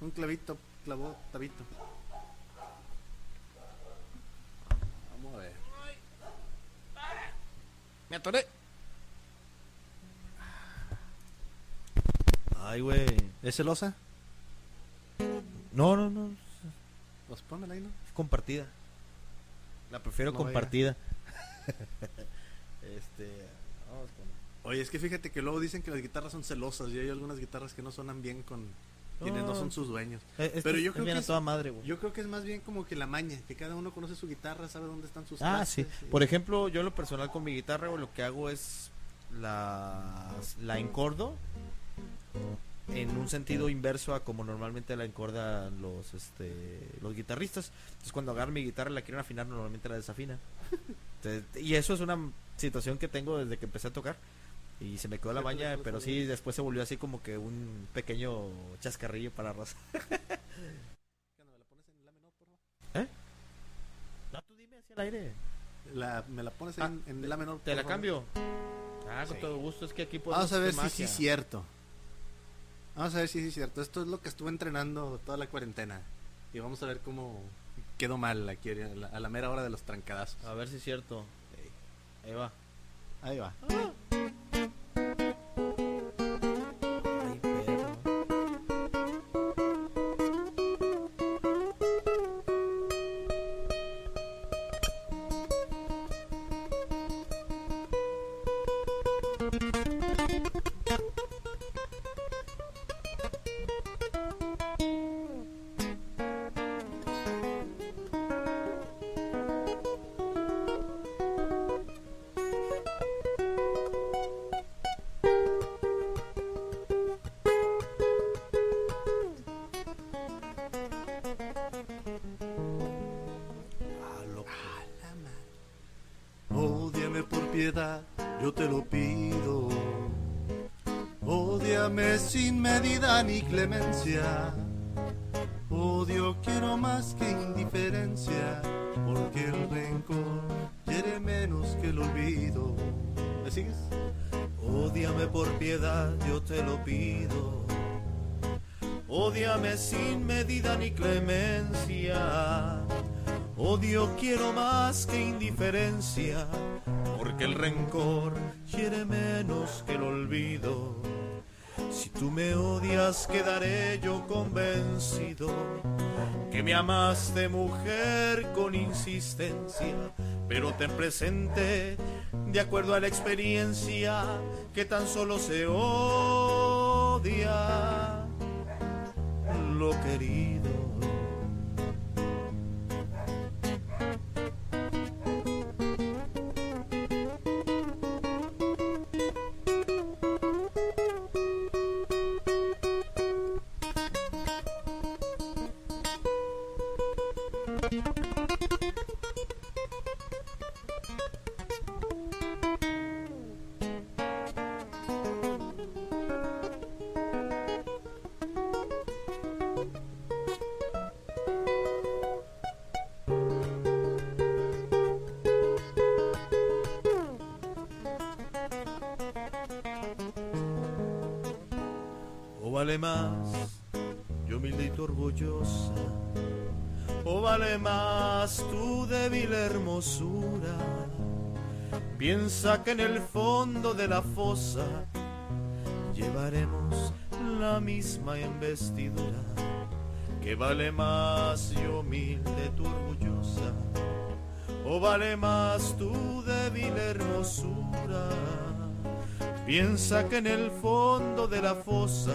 Un clavito clavó Tabito. Vamos a ver.
Me atoré. Ay, güey.
¿Es celosa?
No, no, no.
Pues pónmela ahí, ¿no?
Es compartida. La prefiero
No
compartida. este. Vamos con.
Oye, es que fíjate que luego dicen que las guitarras son celosas y hay algunas guitarras que no suenan bien con quienes no
No.
son sus dueños.
Eh, este
Pero yo
es
creo
bien
que
a
es-
toda madre, güey.
Yo creo que es más bien como que la maña, que cada uno conoce su guitarra, sabe dónde están sus
Ah, sí.
y-
Por ejemplo, yo en lo personal con mi guitarra, güey, lo que hago es la, la encordo en un sentido inverso a como normalmente la encordan los este los guitarristas. Entonces cuando agarro mi guitarra y la quieren afinar, normalmente la desafina. Entonces, y eso es una situación que tengo desde que empecé a tocar. Y se me quedó la
después
pero sí, después se volvió así como que un pequeño chascarrillo para Rosa.
¿Me la pones en la menor, por favor?
No, tú dime hacia el aire.
La, me la pones
Ah,
en, en la menor.
Te la
favor?
cambio. Ah, con
Sí.
todo gusto. Es que aquí podemos
Vamos a ver si sí es cierto. Vamos a ver si sí es cierto. Esto es lo que estuve entrenando toda la cuarentena. Y vamos a ver cómo quedó mal aquí a la, a la mera hora de los trancadazos.
A ver si es cierto. Ahí va.
Ahí va.
Ay,
piedad, yo te lo pido. Ódiame sin medida ni clemencia. Odio quiero más que indiferencia, porque el rencor quiere menos que el olvido. ¿Me sigues?
Ódiame por piedad, yo te lo pido. Ódiame sin medida ni clemencia. Odio quiero más que indiferencia, porque el rencor quiere menos que el olvido. Si tú me odias, quedaré yo convencido que me amaste mujer con insistencia, pero ten presente, de acuerdo a la experiencia, que tan solo se odia vale más, yo humilde y tu orgullosa, o vale más tu débil hermosura. Piensa que en el fondo de la fosa llevaremos la misma investidura. Que vale más yo humilde tu orgullosa, o vale más tu débil hermosura. Piensa que en el fondo de la fosa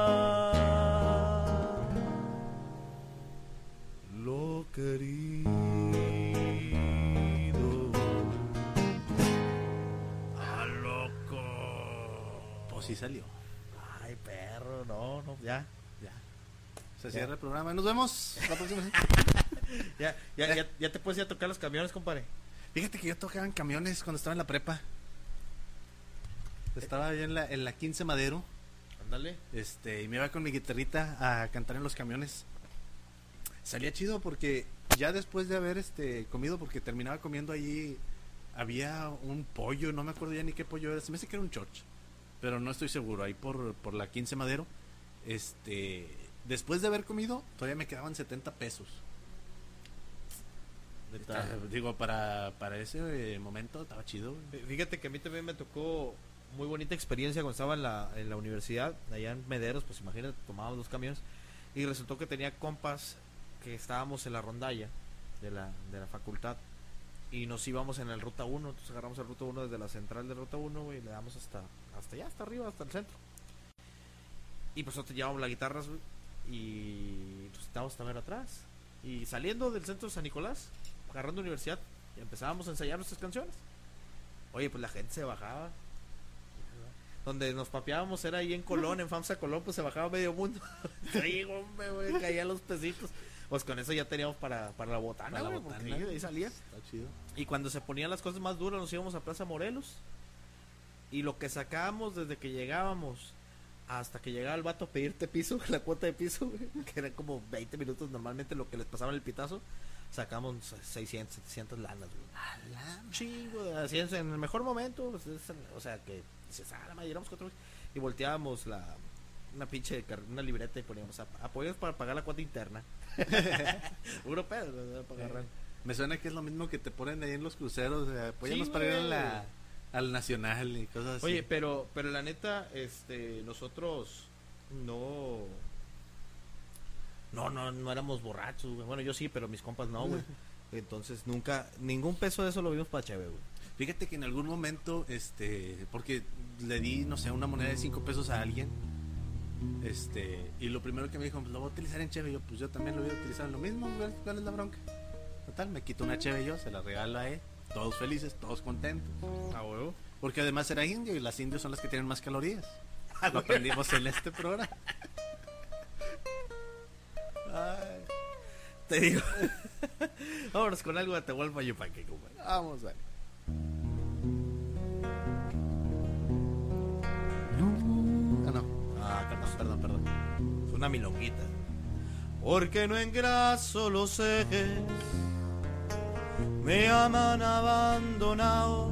Pues sí salió.
Ay, perro, no, no, ya.
Ya. Se cierra el programa. Nos vemos la próxima.
Ya, ya, ya, ya te puedes ir a tocar los camiones, compadre.
Fíjate que yo tocaba en camiones cuando estaba en la prepa. Estaba allá en la, en la 15 Madero.
Ándale.
Este, y me iba con mi guitarrita a cantar en los camiones. Salía chido porque ya después de haber este comido, porque terminaba comiendo allí, había un pollo, no me acuerdo ya ni qué pollo era, se me hace que era un church, pero no estoy seguro, ahí por, por la 15 Madero. Este, después de haber comido, todavía me quedaban 70 pesos. Está- digo, para, para ese eh, momento estaba chido.
Fíjate que a mí también me tocó muy bonita experiencia cuando estaba en la, en la universidad, allá en Mederos, pues imagínate, tomábamos dos camiones y resultó que tenía compas que estábamos en la rondalla de la, de la facultad y nos íbamos en el Ruta 1, entonces agarramos el Ruta 1 desde la central de Ruta 1 güey, y le damos hasta, hasta allá, hasta arriba, hasta el centro. Y pues nosotros llevábamos las guitarras güey, y pues estábamos también atrás. Y saliendo del centro de San Nicolás, agarrando universidad, y empezábamos a ensayar nuestras canciones. Oye, pues la gente se bajaba. donde nos papeábamos era ahí en Colón, en FAMSA Colón, pues se bajaba medio mundo. Ahí, hombre, güey, caían los pesitos. Pues con eso ya teníamos para, para la botana,
Para la
güey, porque
botana.
ahí, ahí salía.
Está chido.
Y cuando se ponían las cosas más duras, nos íbamos a Plaza Morelos. Y lo que sacábamos desde que llegábamos hasta que llegaba el vato a pedirte piso, la cuota de piso, que eran como 20 minutos normalmente lo que les pasaba en el pitazo, sacamos 600, 700 lanas, güey. Chingo, de- así es, en el mejor momento, pues, es- o sea, que dices, ah, la madre, cuatro, y volteábamos la una pinche una libreta y poníamos apoyos para pagar la cuota interna. Puro pedo, para agarrar.
Me suena que es lo mismo que te ponen ahí en los cruceros. Eh, apóyanos
Sí,
para ir a la, al nacional y cosas así.
Oye, pero, pero la neta, este, nosotros no, no, no, no éramos borrachos, güey. Bueno, yo sí, pero mis compas no, güey. Entonces nunca, ningún peso de eso lo vimos para chévere, güey.
Fíjate que en algún momento, este, porque le di, no sé, una moneda de 5 pesos a alguien. Este, y lo primero que me dijo, pues lo voy a utilizar en cheve. Yo, pues yo también lo voy a utilizar en lo mismo, güey, ¿cuál es la bronca? Total, me quito una cheve yo, se la regalo a él. Todos felices, todos contentos.
A huevo.
Porque además era indio y las indios son las que tienen más calorías. Lo aprendimos en este programa. Ay,
Te digo. Vámonos con algo de Atahualpa Yupanqui, compadre.
vamos, vale. Ah, no.
Ah,
Perdón, perdón, perdón.
Es una milonguita. Porque no engraso los ejes, me aman abandonado.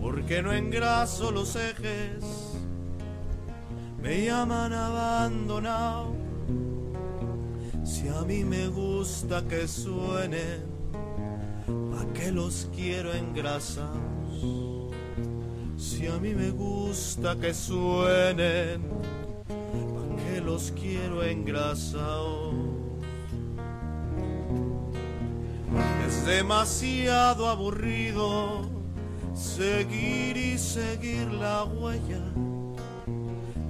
Porque no engraso los ejes, me llaman abandonado. Si a mí me gusta que suenen, ¿pa' qué los quiero engrasados? Si a mí me gusta que suenen, ¿pa' qué los quiero engrasados? Demasiado aburrido seguir y seguir la huella.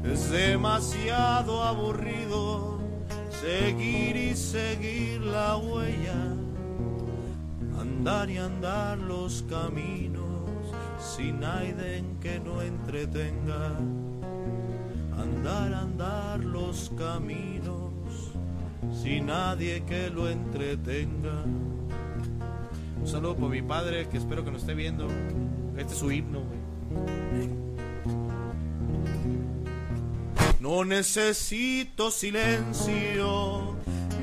Es demasiado aburrido seguir y seguir la huella. Andar y andar los caminos sin aiden que no entretenga. Andar, andar los caminos sin nadie que lo entretenga. Un saludo por mi padre que espero que nos esté viendo. Este es su himno, güey. No necesito silencio,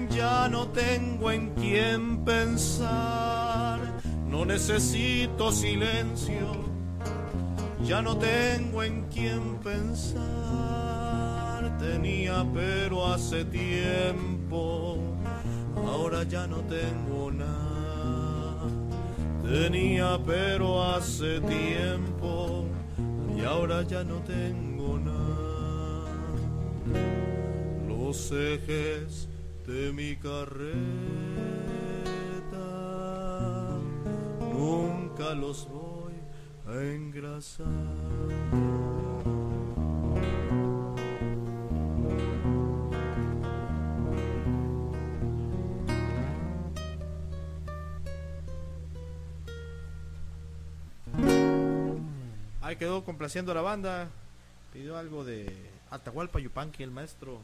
ya no tengo en quién pensar. No necesito silencio, ya no tengo en quién pensar. Tenía pero hace tiempo, ahora ya no tengo nada. Tenía pero hace tiempo y ahora ya no tengo nada. Los ejes de mi carreta nunca los voy a engrasar. Ahí quedó complaciendo a la banda. Pidió algo de Atahualpa Yupanqui, el maestro.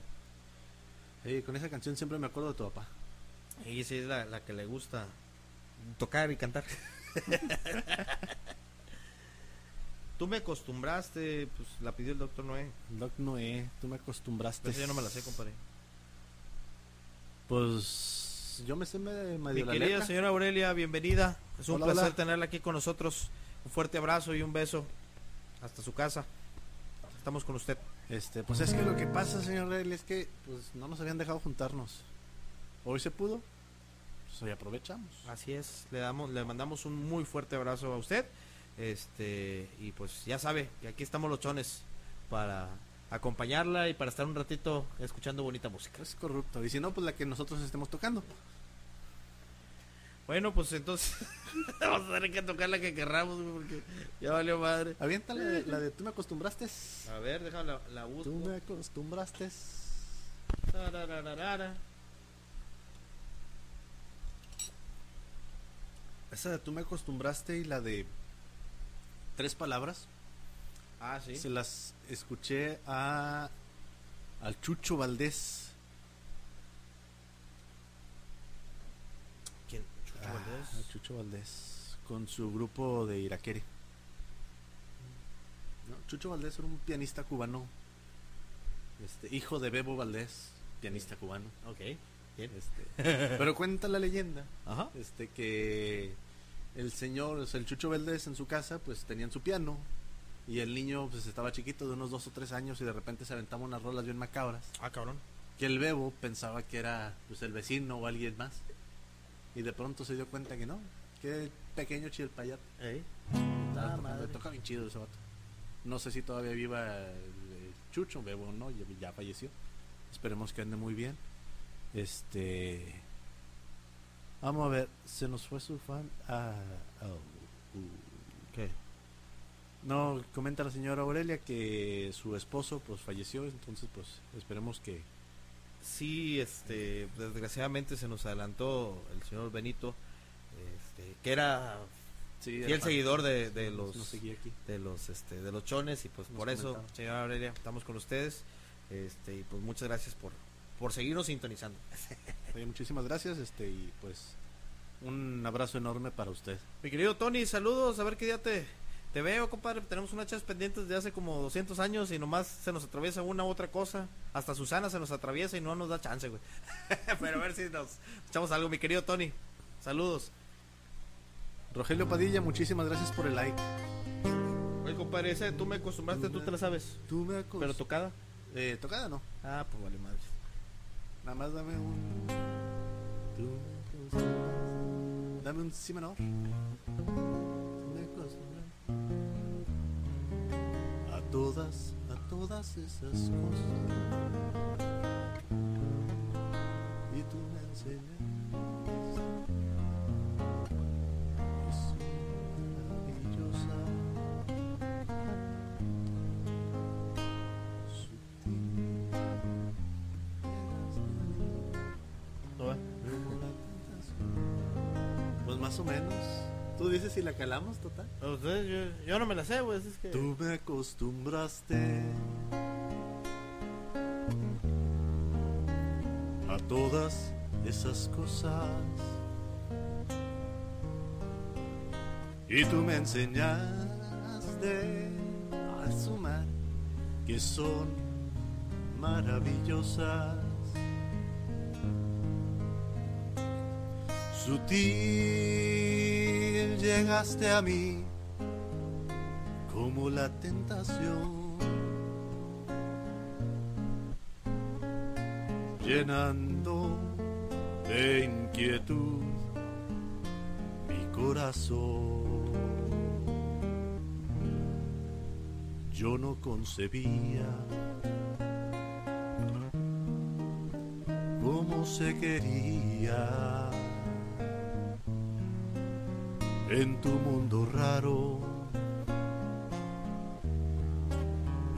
Con esa canción siempre me acuerdo de tu papá.
Y sí, es la, la que le gusta tocar y cantar. Tú me acostumbraste, pues la pidió el doctor Noé.
Doc Noé, tú me acostumbraste.
Pero yo no me la sé, compadre.
Pues yo me sé me-
Mi
medio la
querida
letra.
señora Aurelia, bienvenida. Es un
Hola,
placer
hola.
tenerla aquí con nosotros. Un fuerte abrazo y un beso hasta su casa. Estamos con usted.
Este, pues es que lo que pasa, señor Reyes, es que pues no nos habían dejado juntarnos. Hoy se pudo. Pues hoy aprovechamos.
Así es, le damos, le mandamos un muy fuerte abrazo a usted. Este, y pues ya sabe que aquí estamos los chones para acompañarla y para estar un ratito escuchando bonita música.
Es corrupto. Y si no, pues la que nosotros estemos tocando.
Bueno, pues entonces vamos a tener que tocar la que querramos, porque ya valió madre.
Avienta la de, la de tú me acostumbraste.
A ver, déjame la, la busco.
Tú me acostumbraste.
Tarararara.
Esa de tú me acostumbraste y la de tres palabras.
Ah, sí.
Se las escuché a al Chucho Valdés. Ah, Chucho Valdés con su grupo de Iraquere. No, Chucho Valdés era un pianista cubano. Este, hijo de Bebo Valdés, pianista cubano.
Ok. Bien.
Este, pero cuenta la leyenda
Ajá.
este que el señor, o sea, el Chucho Valdés en su casa, pues tenían su piano y el niño pues estaba chiquito de unos dos o tres años y de repente se aventaba unas rolas bien macabras
Ah, cabrón.
que el bebo pensaba que era pues el vecino o alguien más y de pronto se dio cuenta que no, que el pequeño chilpayat estaba
Ah,
toca bien chido ese vato. No sé si todavía viva el, el Chucho, bebo o no, ya, ya falleció. Esperemos que ande muy bien. Este. Vamos a ver, se nos fue su fan. Ah, oh, uh.
¿Qué?
No, comenta la señora Aurelia que su esposo pues falleció, entonces pues esperemos que
Sí, este, desgraciadamente se nos adelantó el señor Benito, este, que era
sí,
fiel seguidor de, los
nos seguía aquí.
de los este de los chones y pues
Nos
por eso, señora Aurelia, estamos con ustedes. Este, y pues muchas gracias por por seguirnos sintonizando.
Oye, muchísimas gracias, este y pues un abrazo enorme para usted.
Mi querido Tony, saludos, a ver qué día te te veo, compadre. Tenemos unas chas pendientes de hace como 200 años y nomás se nos atraviesa una u otra cosa. Hasta Susana se nos atraviesa y no nos da chance, güey. Pero a ver si nos echamos algo, mi querido Tony. Saludos.
Rogelio Padilla, muchísimas gracias por el like.
Oye, compadre, ese tú me acostumbraste, tú te la sabes.
Tú me acos-
Pero tocada.
Eh, tocada no.
Ah, pues vale madre.
Nada más dame un. Tú Dame un si menor. Todas, a todas esas cosas. Y tú me enseñas. Es maravillosa. Sutil. Pues más o menos. Tú dices si la calamos, total.
Ustedes, yo, yo no me la sé, güey. Es que...
Tú me acostumbraste a todas esas cosas. Y tú me enseñaste a sumar que son maravillosas. Sutil llegaste a mí como la tentación, llenando de inquietud mi corazón. Yo no concebía cómo se quería en tu mundo raro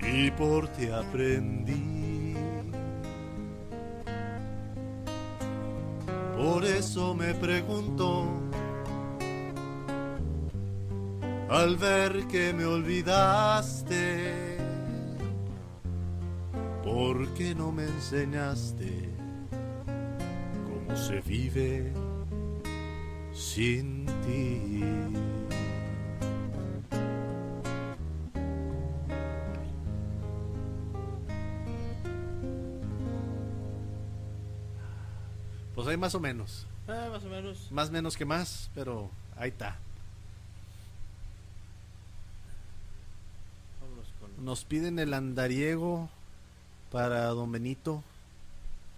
y por ti aprendí. Por eso me pregunto, al ver que me olvidaste, ¿por qué no me enseñaste cómo se vive sin ti? Pues hay más o menos.
Ah, más o menos.
Más menos que más, pero ahí está.
Con...
Nos piden el andariego para don Benito.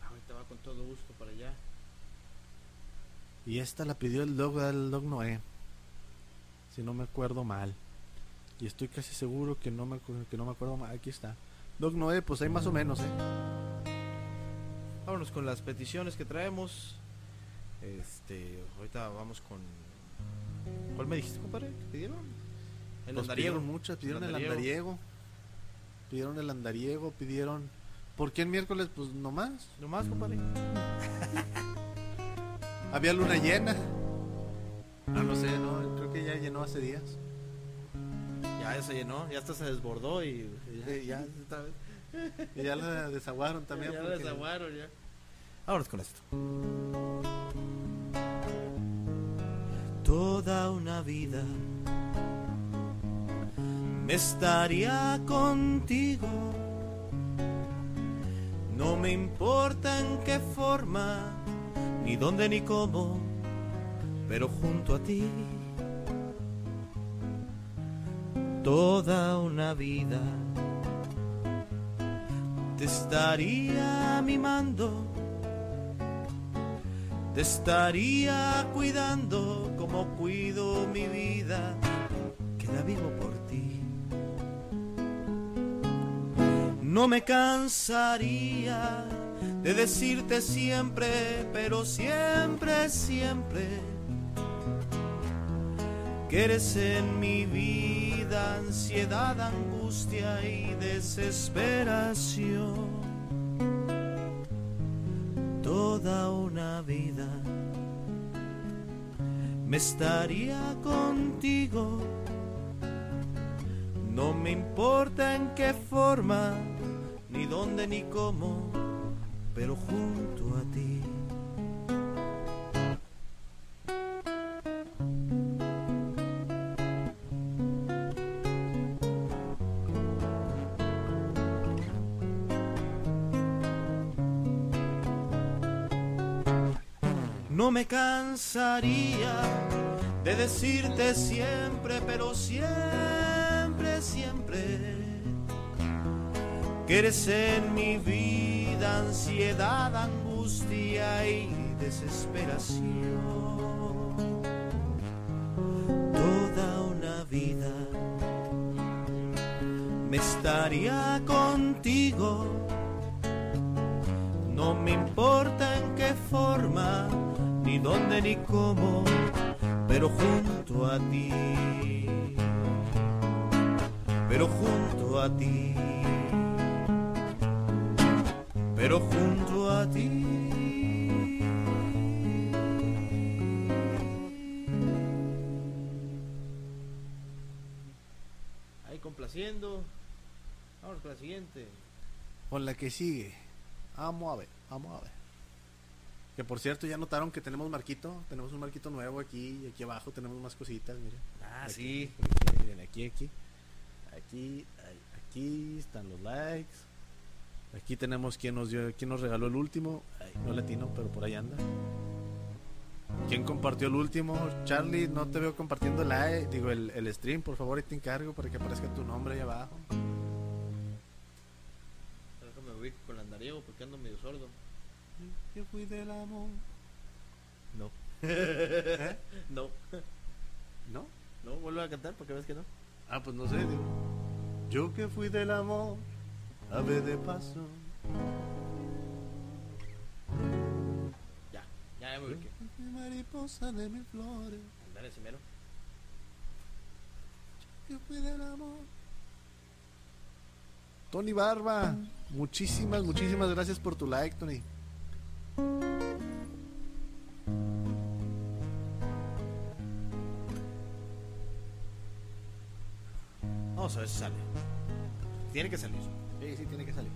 Ahorita va con todo gusto.
Y esta la pidió el dog, el dog Noé. Si no me acuerdo mal. Y estoy casi seguro que no me, que no me acuerdo mal. Aquí está. Dog Noé, pues hay más o menos, ¿eh?
Vámonos con las peticiones que traemos. Este, ahorita vamos con. ¿Cuál me dijiste, compadre? ¿Qué pidieron? El
Pues
andariego.
pidieron muchas, pidieron el
andariego.
andariego. Pidieron el andariego, pidieron... ¿Por qué el miércoles? Pues nomás.
Nomás, compadre.
Había luna llena. No sé, no, creo que ya llenó hace días.
Ya se llenó, ya hasta se desbordó y, y ya, ya está-
Y ya la desaguaron también.
ya, ya
porque-
desaguaron ya. Vámonos con esto. Toda una vida me estaría contigo. No me importa en qué forma, ni dónde ni cómo, pero junto a ti. Toda una vida te estaría mimando, te estaría cuidando como cuido mi vida, que la vivo por ti. No me cansaría de decirte siempre, pero siempre, siempre, que eres en mi vida ansiedad, angustia y desesperación. Toda una vida me estaría contigo. No me importa en qué forma, ni dónde ni cómo, pero junto a ti. No me cansaría de decirte siempre, pero siempre, siempre, que eres en mi vida ansiedad, angustia y desesperación. Toda una vida me estaría contigo. No me importa en qué forma, ni dónde ni cómo, pero junto a ti. Pero junto a ti. Pero junto a ti. Ahí complaciendo. Vamos con la siguiente.
Con la que sigue. Vamos a ver, vamos a ver. Que por cierto, ya notaron que tenemos marquito. Tenemos un marquito nuevo aquí. Y aquí abajo tenemos más cositas, miren.
Ah,
Aquí,
sí.
aquí, miren, aquí, aquí. Aquí, aquí están los likes. Aquí tenemos quien nos dio, quien nos regaló el último. Ay, no latino, pero por ahí anda. ¿Quién compartió el último? Charlie, no te veo compartiendo el, like, digo, el, el stream. Por favor, ahí te encargo para que aparezca tu nombre ahí abajo.
Déjame ubico con el andariego porque ando medio sordo.
Yo fui del amor.
No.
¿Eh?
No.
¿No?
No, vuelve a cantar porque ves que no.
Ah, pues no sé, digo. Yo que fui del amor, ave de paso.
Ya, ya, ya me ubiqué.
Mariposa de mil flores.
Dale, Cimero.
que fui del amor. Tony Barba, muchísimas, muchísimas gracias por tu like, Tony.
Vamos a ver si sale. Tiene que salir.
Sí, sí, tiene que salir.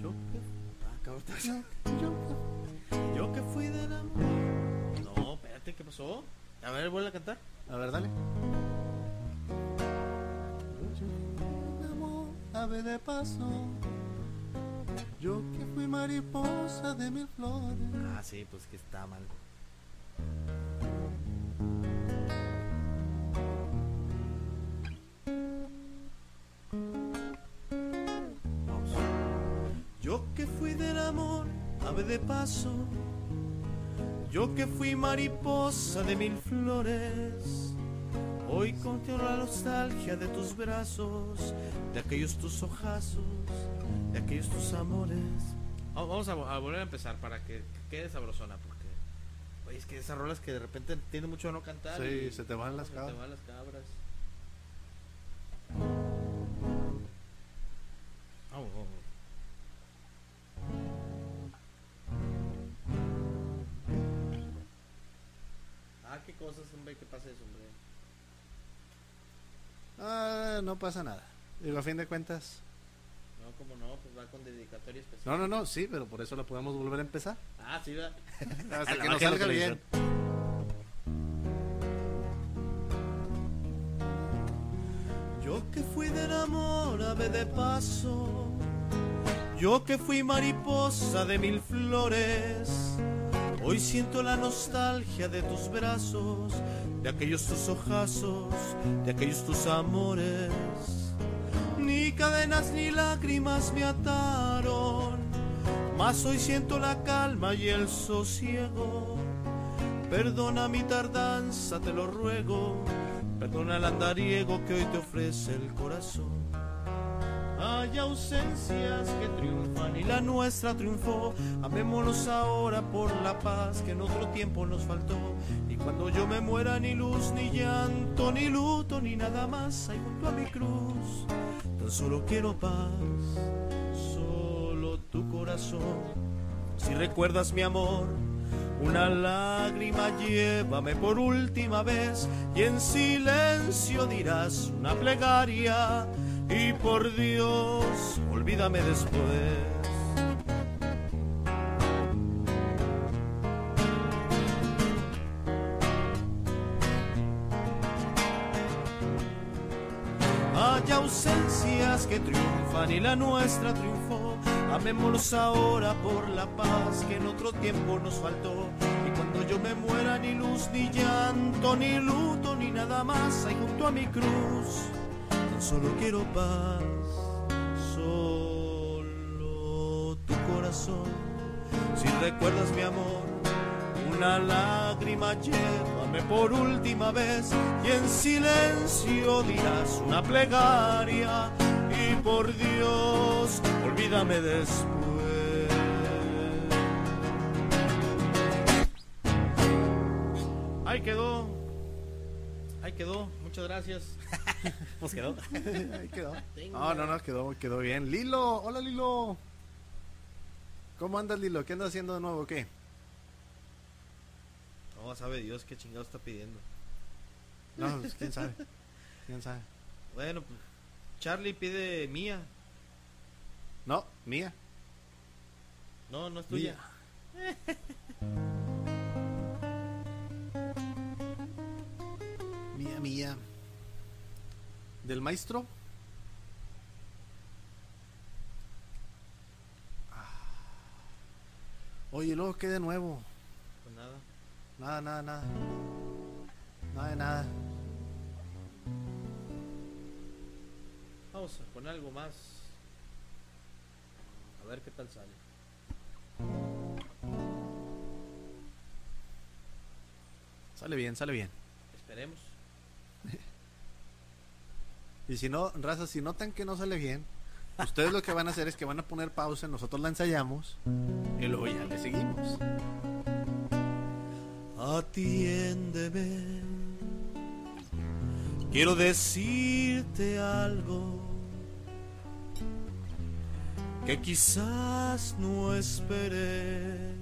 Yo que. Ah, cabrón, te-
Yo, yo-
Yo que fui del amor. No, espérate, ¿qué pasó? A ver, vuelve a cantar.
A ver, dale. Ave de paso. Yo que fui mariposa de mil flores.
Ah, sí, pues que está mal. Yo que fui del amor, ave de paso. Yo que fui mariposa de mil flores. Hoy contemplo la nostalgia de tus brazos, de aquellos tus ojazos, de aquellos tus amores. Va- Vamos a, vo- a volver a empezar para que, que quede sabrosona, porque oye, es que esas rolas que de repente tiene mucho de no cantar.
Sí,
y
se te van las
se
cabras.
te van las cabras. Vamos, vamos. Hombre, qué pasa eso, hombre.
Ah, no pasa nada. Digo, a fin de cuentas.
No, como no, pues va con dedicatoria especial.
No, no, no, sí, pero por eso la podemos volver a empezar.
Ah, sí, va.
Hasta que nos salga bien.
Yo que fui del amor ave de paso, yo que fui mariposa de mil flores, hoy siento la nostalgia de tus brazos, de aquellos tus ojazos, de aquellos tus amores. Ni cadenas ni lágrimas me ataron, mas hoy siento la calma y el sosiego. Perdona mi tardanza, te lo ruego. Perdona el andariego que hoy te ofrece el corazón. Hay ausencias que triunfan y la nuestra triunfó. Amémonos ahora por la paz que en otro tiempo nos faltó. Y cuando yo me muera, ni luz, ni llanto, ni luto, ni nada más hay junto a mi cruz. Tan solo quiero paz, solo tu corazón. Si recuerdas mi amor, una lágrima llévame por última vez y en silencio dirás una plegaria y por Dios olvídame después. Hay ausencias que triunfan y la nuestra triunfó. Amémonos ahora por la paz que en otro tiempo nos faltó. Y cuando yo me muera, ni luz, ni llanto, ni luto, ni nada más hay junto a mi cruz. Solo quiero paz, solo tu corazón. Si recuerdas mi amor, una lágrima llévame por última vez y en silencio dirás una plegaria y por Dios olvídame después.
Ahí quedó. Ahí quedó. Muchas gracias. Pues quedó.
Ahí quedó. No, no, no, quedó, quedó bien. Lilo, hola Lilo. ¿Cómo andas Lilo? ¿Qué andas haciendo de nuevo? ¿Qué?
No, sabe Dios qué chingado está pidiendo.
No, pues, quién sabe. ¿Quién sabe?
Bueno, pues Charlie pide mía.
No, mía.
No, no es tuya.
Mía, mía. ¿Del maestro? Ah. Oye, luego qué de nuevo.
Pues nada.
Nada, nada, nada. Nada de nada.
Vamos a poner algo más. A ver qué tal sale.
Sale bien, sale bien.
Esperemos.
Y si no, raza, si notan que no sale bien, ustedes lo que van a hacer es que van a poner pausa, nosotros la ensayamos y luego ya le seguimos.
Atiéndeme. Quiero decirte algo que quizás no esperes,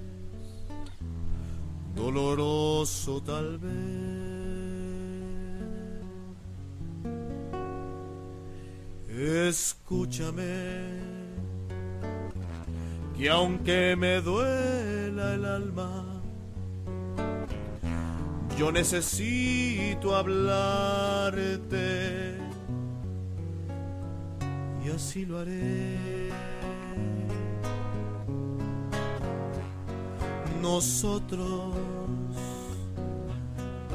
doloroso tal vez. Escúchame, que aunque me duela el alma, yo necesito hablarte y así lo haré. Nosotros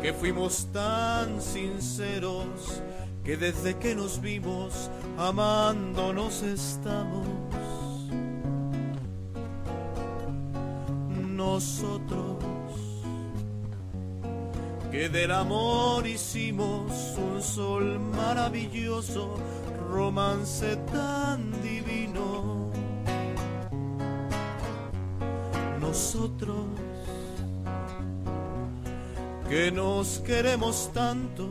que fuimos tan sinceros que desde que nos vimos amándonos estamos. Nosotros que del amor hicimos un sol maravilloso, romance tan divino. Nosotros que nos queremos tanto,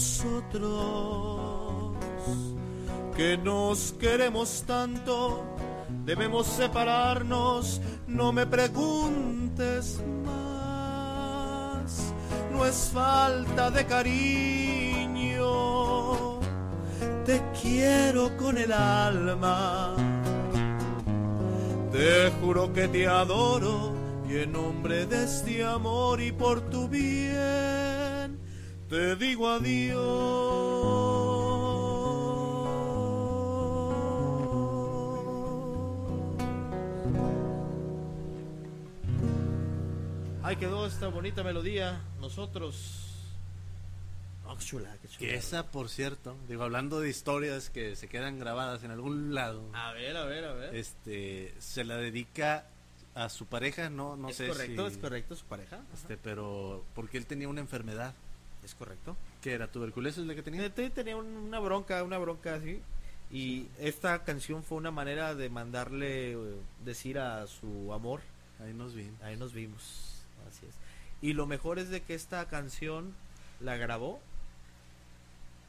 Nosotros que nos queremos tanto, debemos separarnos, no me preguntes más, no es falta de cariño, te quiero con el alma, te juro que te adoro y en nombre de este amor y por tu bien te digo adiós.
Ahí quedó esta bonita melodía. Nosotros. Oh, qué chula, qué chula.
Que esa, por cierto, digo, hablando de historias que se quedan grabadas en algún lado,
A ver, a ver, a ver.
este, se la dedica a su pareja, no, no
es
sé
correcto,
si-
es correcto, su pareja. Ajá.
Este, pero porque él tenía una enfermedad,
Es correcto.
que era tuberculosis la que tenía.
Te- te- Tenía un- una bronca, una bronca así. Y esta canción fue una manera de mandarle eh, decir a su amor,
Ahí nos vi.
ahí nos vimos. Así es. Y lo mejor es de que esta canción la grabó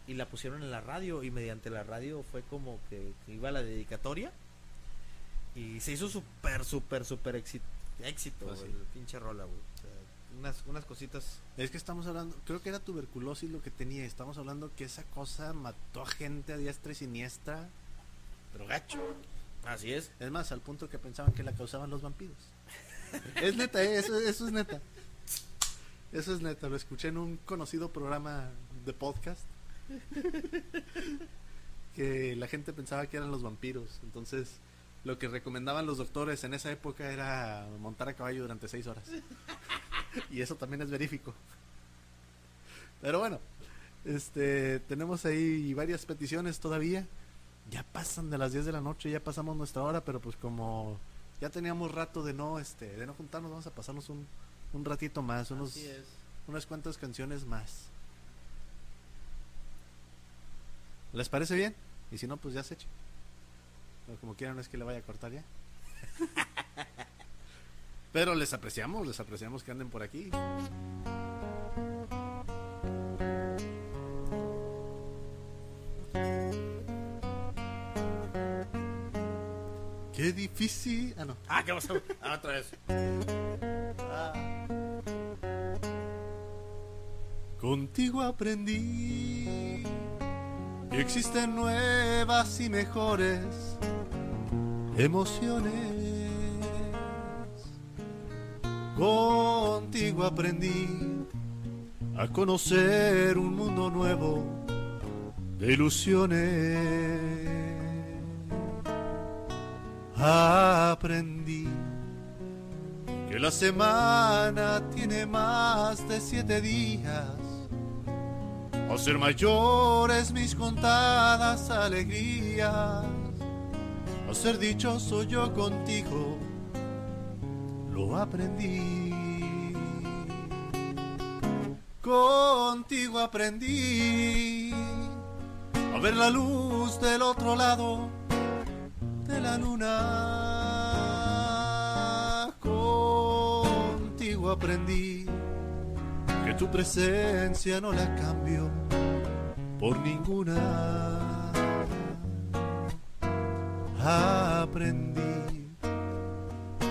y la pusieron en la radio y mediante la radio fue como que, que iba la dedicatoria y se hizo súper, súper, súper éxito, éxito
Pues
el pinche rola, güey. Unas, unas cositas.
Es que estamos hablando, creo que era tuberculosis lo que tenía. Estamos hablando que esa cosa mató a gente a diestra y siniestra, pero gacho.
Así es.
Es más, al punto que pensaban que la causaban los vampiros. es neta, ¿eh? eso, eso es neta. Eso es neta, lo escuché en un conocido programa de podcast. que la gente pensaba que eran los vampiros. Entonces, lo que recomendaban los doctores en esa época era montar a caballo durante seis horas. y eso también es verífico. Pero bueno, este, tenemos ahí varias peticiones todavía. Ya pasan de las 10 de la noche, ya pasamos nuestra hora, pero pues como ya teníamos rato de no, este, de no juntarnos, vamos a pasarnos un, un ratito más, unos, unas cuantas canciones más. ¿Les parece bien? Y si no, pues ya se eche. Pero como quieran, no es que le vaya a cortar ya. Pero les apreciamos, les apreciamos que anden por aquí. Qué difícil. Ah, no.
Ah, ¿qué pasó? Ah, otra vez.
Contigo aprendí que existen nuevas y mejores emociones. Contigo aprendí a conocer un mundo nuevo de ilusiones. Aprendí que la semana tiene más de siete días. A ser mayores mis contadas alegrías. A ser dichoso yo contigo, lo aprendí. Contigo aprendí a ver la luz del otro lado de la luna. Contigo aprendí que tu presencia no la cambio por ninguna. Aprendí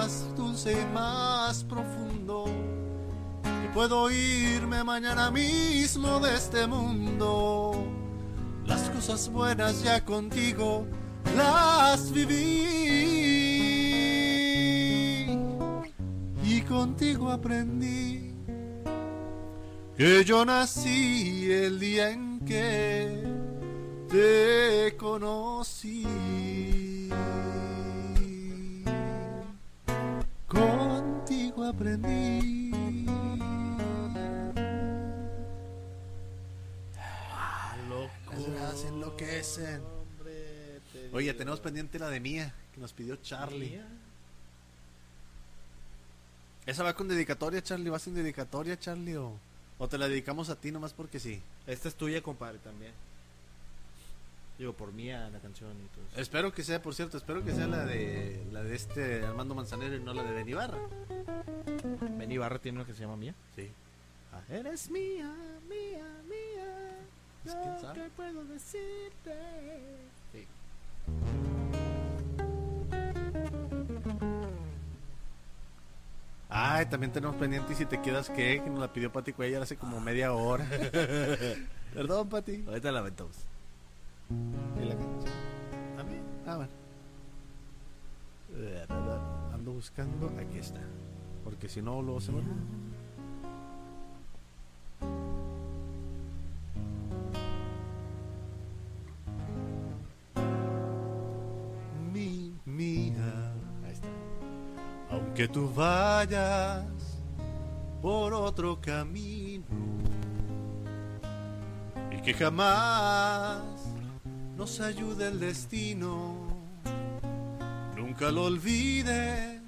Más dulce y más profundo. Que puedo irme mañana mismo de este mundo. Las cosas buenas ya contigo las viví y contigo aprendí que yo nací el día en que te conocí. Contigo aprendí. Las gracias enloquecen. Oye, tenemos pendiente la de Mía, que nos pidió Charlie. Esa va con dedicatoria, Charlie. ¿Va sin dedicatoria, Charlie? O, o te la dedicamos a ti nomás porque sí?
Esta es tuya, compadre, también. Digo, por mía la canción y todo eso.
Espero que sea, por cierto, espero que sea la de la de este Armando Manzanero y no la de Benny Barra.
Benny Barra tiene una que se llama Mía.
Sí.
Ah, Eres mía, mía, mía.
Pues, ¿quién
Lo
sabe?
que puedo decirte.
Sí. Ay, también tenemos pendiente y si te quedas que, que nos la pidió Pati Cuellar hace como media hora. Perdón, Pati.
Ahorita la aventamos.
¿Y la canción? ¿También? Ah, bueno. Eh, Ando buscando, aquí está. Porque si no, luego se me. Mi, mía. Ahí está. Aunque tú vayas por otro camino y que jamás nos ayude el destino, nunca lo olvides,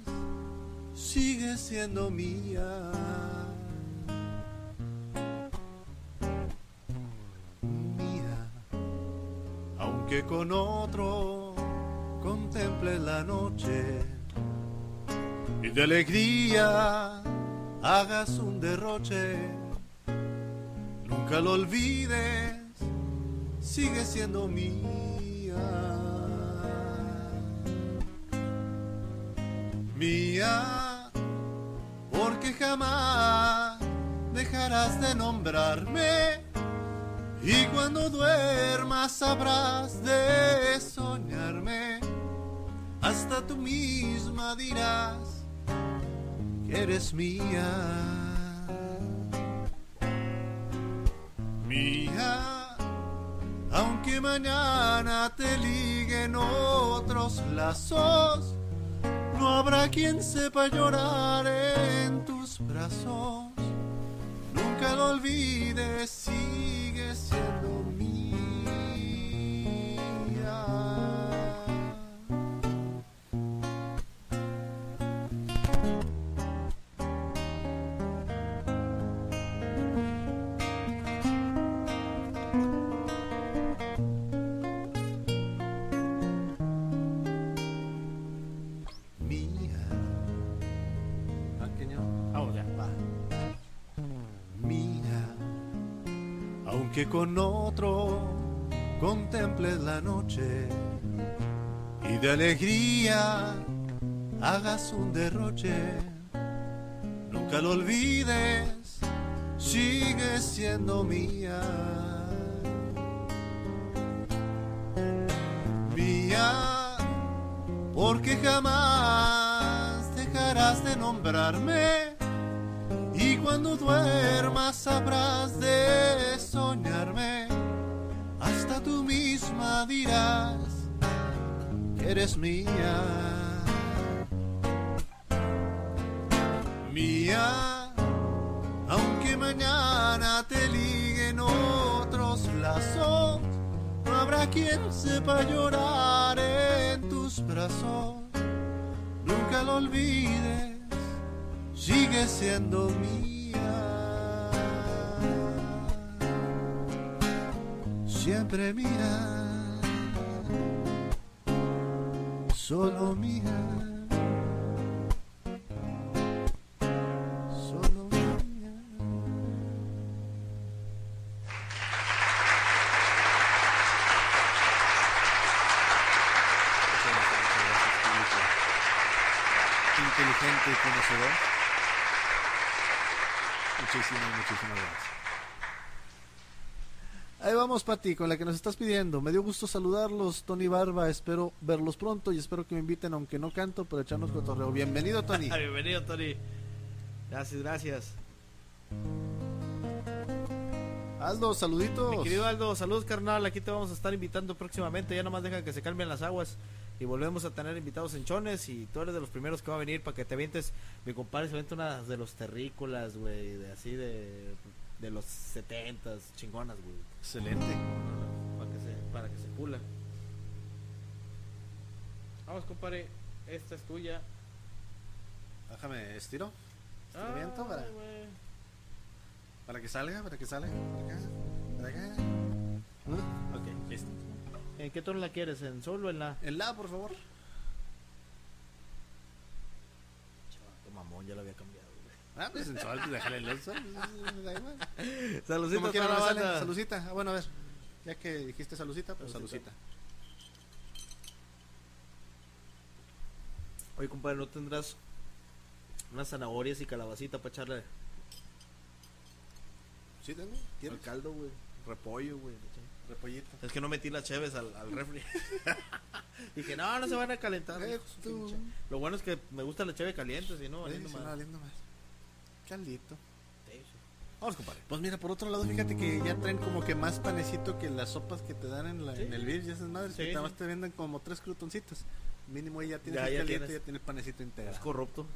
sigue siendo mía. Mía, aunque con otro contemple la noche y de alegría hagas un derroche. Nunca lo olvides, sigue siendo mía. Mía, porque jamás dejarás de nombrarme. Y cuando duermas sabrás de soñarme. Hasta tú misma dirás que eres mía. Mía, aunque mañana te liguen otros lazos, no habrá quien sepa llorar en tus brazos. Nunca lo olvides, sigue siendo con otro contemples la noche y de alegría hagas un derroche, nunca lo olvides, sigue siendo mía. Mía, porque jamás dejarás de nombrarme. Cuando duermas sabrás de soñarme, hasta tú misma dirás que eres mía. Mía, aunque mañana te liguen otros lazos, no habrá quien sepa llorar en tus brazos. Nunca lo olvides, sigue siendo mía. Siempre mía, solo mía. Solo mía. Inteligente y conocedor.
Muchísimas, muchísimas gracias. Ahí vamos, Pati, con la que nos estás pidiendo. Me dio gusto saludarlos, Tony Barba. Espero verlos pronto y espero que me inviten, aunque no canto, pero echarnos cotorreo. Bienvenido, Tony.
Bienvenido, Tony. Gracias, gracias.
Aldo, saluditos.
Mi querido Aldo, saludos, carnal. Aquí te vamos a estar invitando próximamente. Ya nomás deja que se calmen las aguas. Y volvemos a tener invitados en Chones. Y tú eres de los primeros que va a venir para que te vientes. Mi compadre se vente una de los terrícolas, güey. De así de, de los setentas, chingonas, güey.
Excelente.
Para que se, para que se pula. Vamos, compadre. Esta es tuya.
Déjame estiro.
Ah,
Estiramiento para,
güey.
para que salga, para que salga. Para acá, para acá. ¿Ah?
Ok, listo. ¿En qué tono la quieres? ¿En sol o en la?
En la, por favor.
Chaval, mamón, ya lo había cambiado, güey.
Ah, pues en sol, pues déjale el sol.
Para la banda.
Salucita. Ah, bueno, a ver. Ya que dijiste salucita, pues
Salucita.
salucita.
Oye, compadre, ¿no tendrás unas zanahorias y calabacita para echarle
¿Sí tengo?
al
¿Quieres?
caldo, güey? Repollo, güey.
Repollito.
Es que no metí las cheves al, al refri. Dije, no, no se van a calentar.
Eh.
Lo bueno es que me gusta la cheve caliente, si no,
Eh,
valiendo
no, valiendo más. Caldito. Vamos, compadre. Pues mira, por otro lado, fíjate que ya traen como que más panecito que las sopas que te dan en, la,
Sí.
en el beer. Ya esas madres que
Sí,
nada más
sí.
te venden como tres crutoncitos. Mínimo ahí ya tienes
Ya,
el
ya
caliente,
tienes.
ya tienes panecito integral.
Es corrupto.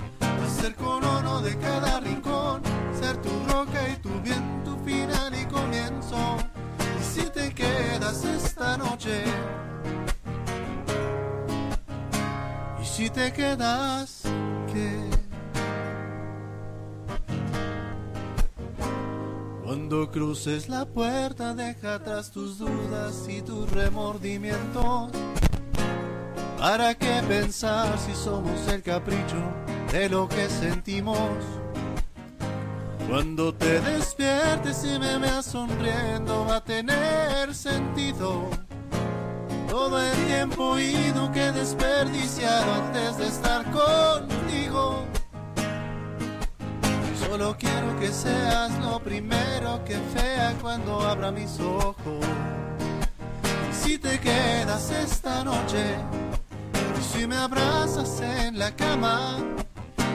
ser colono de cada rincón, ser tu roca y tu viento final y comienzo. Y si te quedas esta noche, y si te quedas, ¿qué? Cuando cruces la puerta, deja atrás tus dudas y tus remordimientos. ¿Para qué pensar si somos el capricho de lo que sentimos? Cuando te despiertes y me veas sonriendo va a tener sentido todo el tiempo ido que he desperdiciado antes de estar contigo. Solo quiero que seas lo primero que vea cuando abra mis ojos. Si te quedas esta noche, si me abrazas en la cama,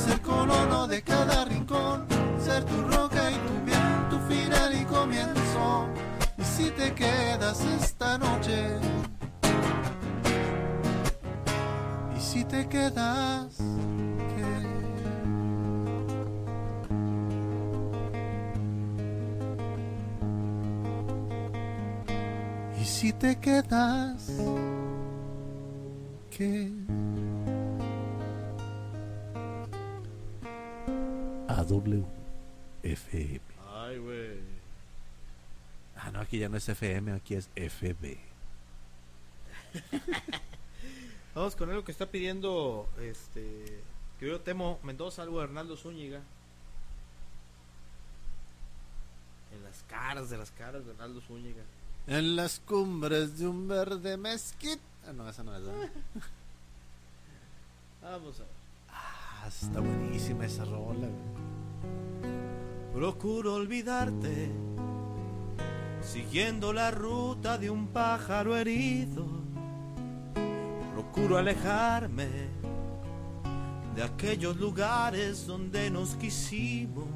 ser colono de cada rincón, ser tu roca y tu bien, tu final y comienzo. Y si te quedas esta noche, y si te quedas... ¿qué? Y si te quedas, ¿qué? AW FM.
Ay, güey.
Ah, no, aquí ya no es FM, aquí es FB.
Vamos con algo que está pidiendo este que yo temo Mendoza, algo de Hernando Zúñiga. En las caras de las caras de Hernando Zúñiga.
En las cumbres de un verde mezquite. Ah, no, esa no es. ¿verdad?
Vamos a ver.
Ah, está buenísima esa rola.
Procuro olvidarte, siguiendo la ruta de un pájaro herido. Procuro alejarme de aquellos lugares donde nos quisimos.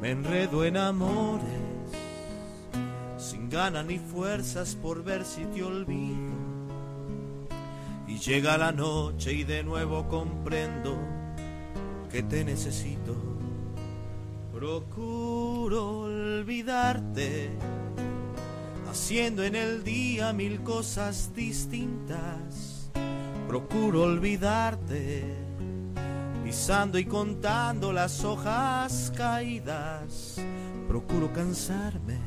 Me enredo en amores, sin ganas ni fuerzas por ver si te olvido. Y llega la noche y de nuevo comprendo que te necesito. Procuro olvidarte, haciendo en el día mil cosas distintas. Procuro olvidarte, pisando y contando las hojas caídas. Procuro cansarme,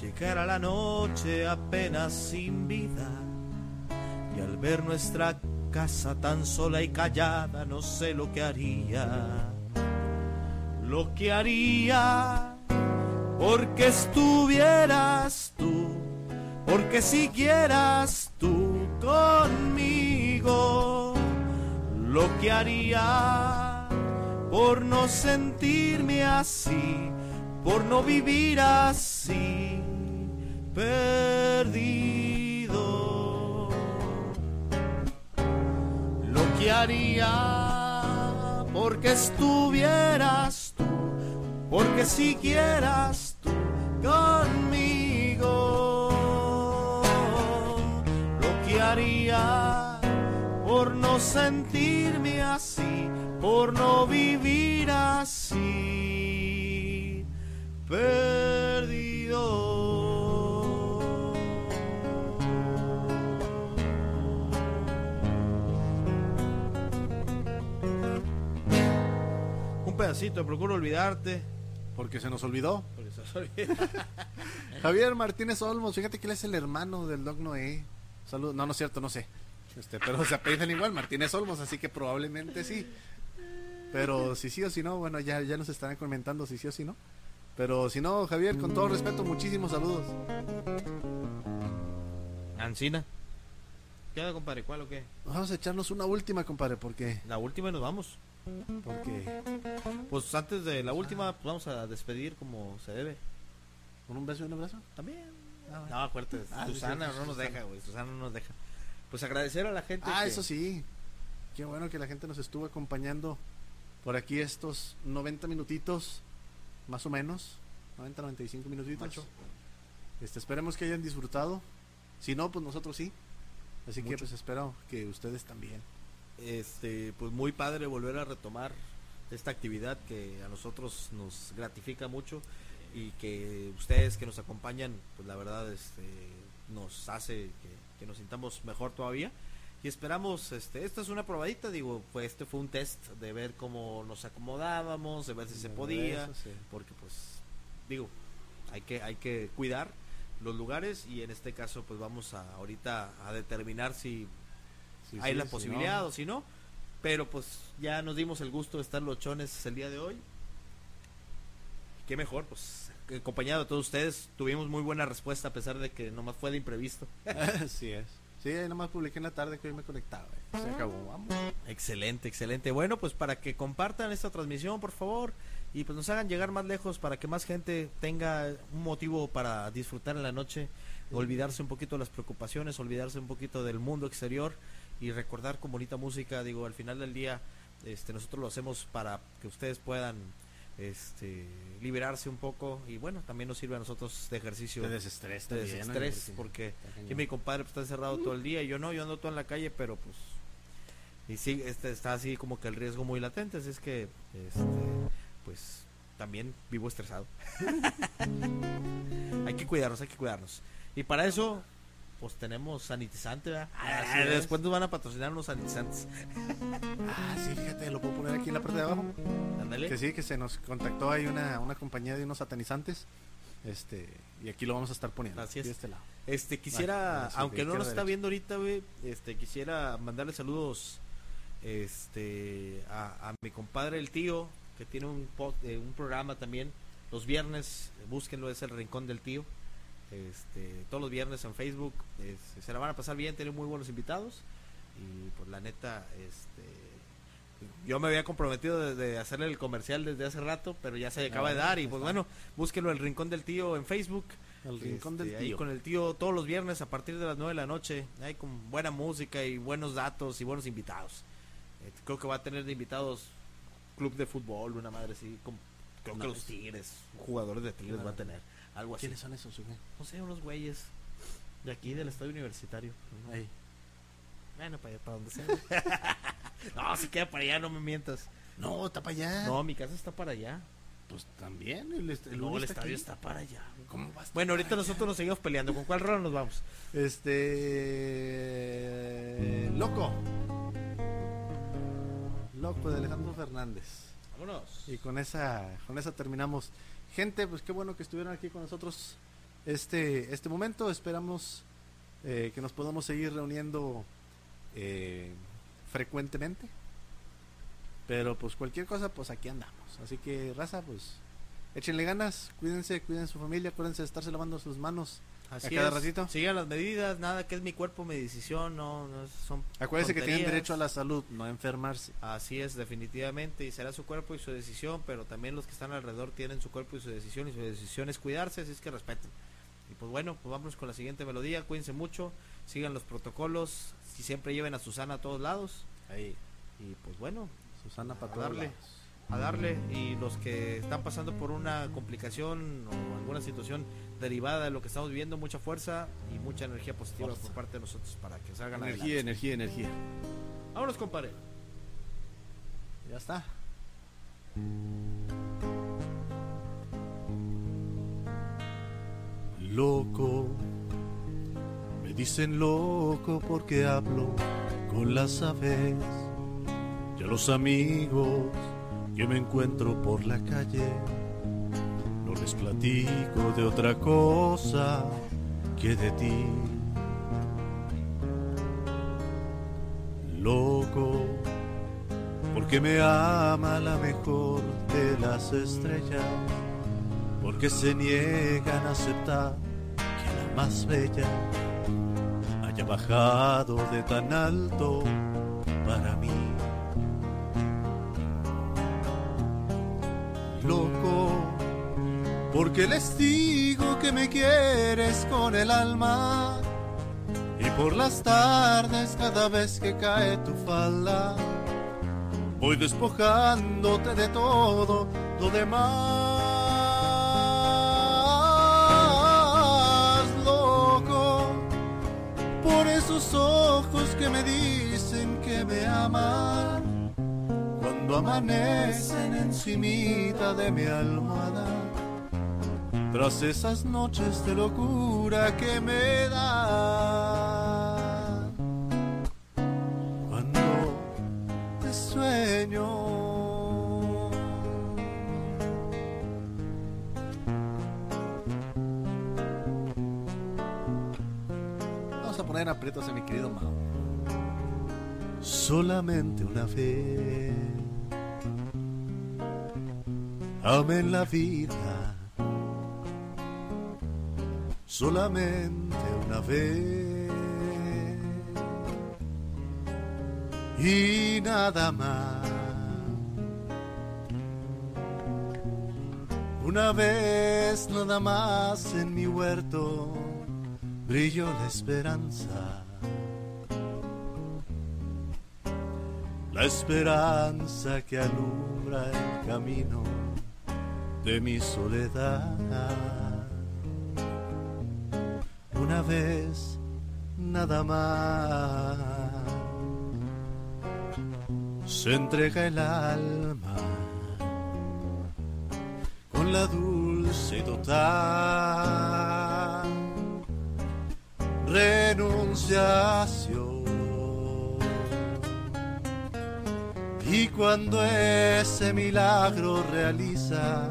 llegar a la noche apenas sin vida. Y al ver nuestra casa tan sola y callada, no sé lo que haría. Lo que haría porque estuvieras tú, porque siguieras tú conmigo, lo que haría por no sentirme así, por no vivir así, perdido, que haría porque estuvieras tú, porque siguieras tú conmigo. Lo que haría por no sentirme así, por no vivir así, perdido.
Pedacito, procuro olvidarte.
Porque se nos olvidó.
Porque se os olvida.
Javier Martínez Olmos, fíjate que él es el hermano del Doc Noé. Salud. No, no es cierto, no sé. Este, pero se apellidan igual, Martínez Olmos, así que probablemente sí. Pero si sí o si no, bueno, ya, ya nos estarán comentando si sí o si no. Pero si no, Javier, con todo respeto, muchísimos saludos.
Ancina. ¿Qué onda, compadre? ¿Cuál o qué?
Vamos a echarnos una última, compadre, porque
La última y nos vamos.
Porque
Pues antes de la última, pues vamos a despedir como se debe.
con un beso y un abrazo.
También.
Ah,
No, acuérdate,
Ah, sí,
Susana
sí,
no nos
Susana.
deja, güey. Susana no nos deja. Pues agradecer a la gente.
Ah,
que-
eso sí. Qué bueno que la gente nos estuvo acompañando por aquí estos 90 minutitos, más o menos. 90, 95 minutitos.
Macho.
Este, esperemos que hayan disfrutado. Si no, pues nosotros sí. Así que pues espero que ustedes también.
Este pues muy padre volver a retomar esta actividad que a nosotros nos gratifica mucho y que ustedes que nos acompañan pues la verdad este nos hace que, que nos sintamos mejor todavía y esperamos este esta es una probadita digo pues este fue un test de ver cómo nos acomodábamos de ver si se podía
Eso sí.
porque pues digo hay que hay que cuidar los lugares y en este caso pues vamos a ahorita a determinar si
Sí,
hay
sí,
la
si
posibilidad
no,
o si no. Pero pues ya nos dimos el gusto de estar lochones el día de hoy. Qué mejor, pues acompañado de todos ustedes. Tuvimos muy buena respuesta a pesar de que nomás fue de imprevisto.
Así es. Sí, ahí nomás publiqué en la tarde que hoy me conectaba. eh. Se acabó, vamos.
Excelente, excelente. Bueno, pues para que compartan esta transmisión, por favor, y pues nos hagan llegar más lejos para que más gente tenga un motivo para disfrutar en la noche, olvidarse un poquito de las preocupaciones, olvidarse un poquito del mundo exterior y recordar con bonita música. Digo, al final del día, este, nosotros lo hacemos para que ustedes puedan este liberarse un poco y bueno también nos sirve a nosotros de ejercicio
De desestrés
de
también, ¿no?
desestrés porque mi compadre pues, está encerrado todo el día y yo no, yo ando todo en la calle, pero pues. Y sí, este, está así como que el riesgo muy latente, así es que, este, pues, también vivo estresado. hay que cuidarnos, hay que cuidarnos. Y para eso, pues tenemos sanitizante, ¿verdad? Después nos van a patrocinar unos sanitizantes.
Ah, sí, fíjate, lo puedo poner aquí en la parte de abajo.
Ándale.
Que sí, que se nos contactó ahí una, una compañía de unos satanizantes. Este, y aquí lo vamos a estar poniendo.
Así es.
de este lado.
Este, quisiera,
sí,
aunque no nos está
derecha.
viendo ahorita, güey, este, quisiera mandarle saludos este, a, a mi compadre el tío, que tiene un, pod- eh, un programa también, los viernes, búsquenlo, es el Rincón del Tío, este, todos los viernes en Facebook, es- se la van a pasar bien, tiene muy buenos invitados, y pues la neta, este, yo me había comprometido de, de hacerle el comercial desde hace rato, pero ya se acaba de dar, y pues bueno, búsquenlo el Rincón del Tío en Facebook,
El rincón
este,
del
ahí
tío.
con el tío todos los viernes a partir de las 9 de la noche. Ahí con buena música y buenos datos y buenos invitados. Eh, creo que va a tener de invitados club de fútbol, una madre así. como- creo que los
es-
Tigres, jugadores de Tigres va a tener. Algo así.
¿Quiénes son esos, güey?
No sé, unos güeyes de aquí del estadio universitario.
Ahí.
Bueno, para, para donde sea. no, si queda para allá, no me mientas.
No, está para allá.
No, mi casa está para allá.
Pues también. El, est- el
no,
Uni
el
está
estadio
aquí.
está para allá.
¿Cómo va a estar
Bueno, ahorita nosotros nos seguimos peleando. ¿Con cuál rol nos vamos?
allá? Este. Loco. Loco de Alejandro Fernández.
Vámonos.
Y con esa, con esa terminamos. Gente, pues qué bueno que estuvieron aquí con nosotros este, este momento. Esperamos eh, que nos podamos seguir reuniendo eh, frecuentemente. Pero pues cualquier cosa, pues aquí andamos. Así que, raza, pues échenle ganas, cuídense, cuiden su familia, acuérdense de estarse lavando sus manos.
Así
a cada
es.
ratito.
Sigan las medidas, nada que es mi cuerpo, mi decisión, no, no son
Acuérdense que tienen derecho a la salud, no a enfermarse.
Así es, definitivamente, y será su cuerpo y su decisión, pero también los que están alrededor tienen su cuerpo y su decisión, y su decisión es cuidarse, así es que respeten. Y pues bueno, pues vámonos con la siguiente melodía, cuídense mucho, sigan los protocolos, si siempre lleven a Susana a todos lados,
Ahí,
y pues bueno,
Susana para
darle.
lados.
A darle, y los que están pasando por una complicación o alguna situación derivada de lo que estamos viviendo, mucha fuerza y mucha energía positiva por parte de nosotros para que salgan
Energía,
adelante.
energía, energía.
Vámonos, compadre.
Ya está. Loco, me dicen loco porque hablo con las aves. Y a los amigos que me encuentro por la calle, no les platico de otra cosa que de ti. Loco, porque me ama la mejor de las estrellas, porque se niegan a aceptar que la más bella haya bajado de tan alto para mí. Loco, porque les digo que me quieres con el alma. Y por las tardes, cada vez que cae tu falda, voy despojándote de todo lo demás, loco, por esos ojos que me dicen que me aman, amanecen encimita de mi almohada tras esas noches de locura que me dan cuando te sueño. Vamos a poner aprietos a mi querido Mao. Solamente una vez. Amen la vida solamente una vez y nada más. Una vez nada más en mi huerto brilló la esperanza. La esperanza que alumbra el camino de mi soledad una vez nada más. Se entrega el alma con la dulce total renunciación. Y cuando ese milagro realiza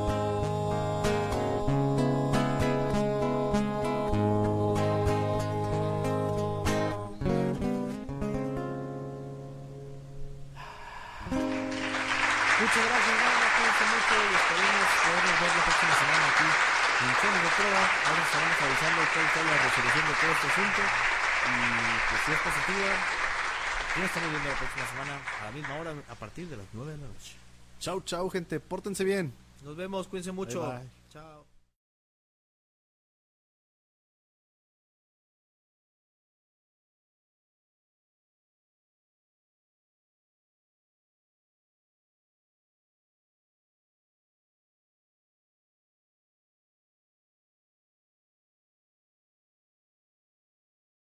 Prueba. Ahora estaremos avisando cuál fue la resolución de todo este asunto. Y pues si es positiva, ya nos estamos viendo la próxima semana a la misma hora, a partir de las 9 de la noche.
Chau, chau, gente. Pórtense bien.
Nos vemos, cuídense mucho.
Bye.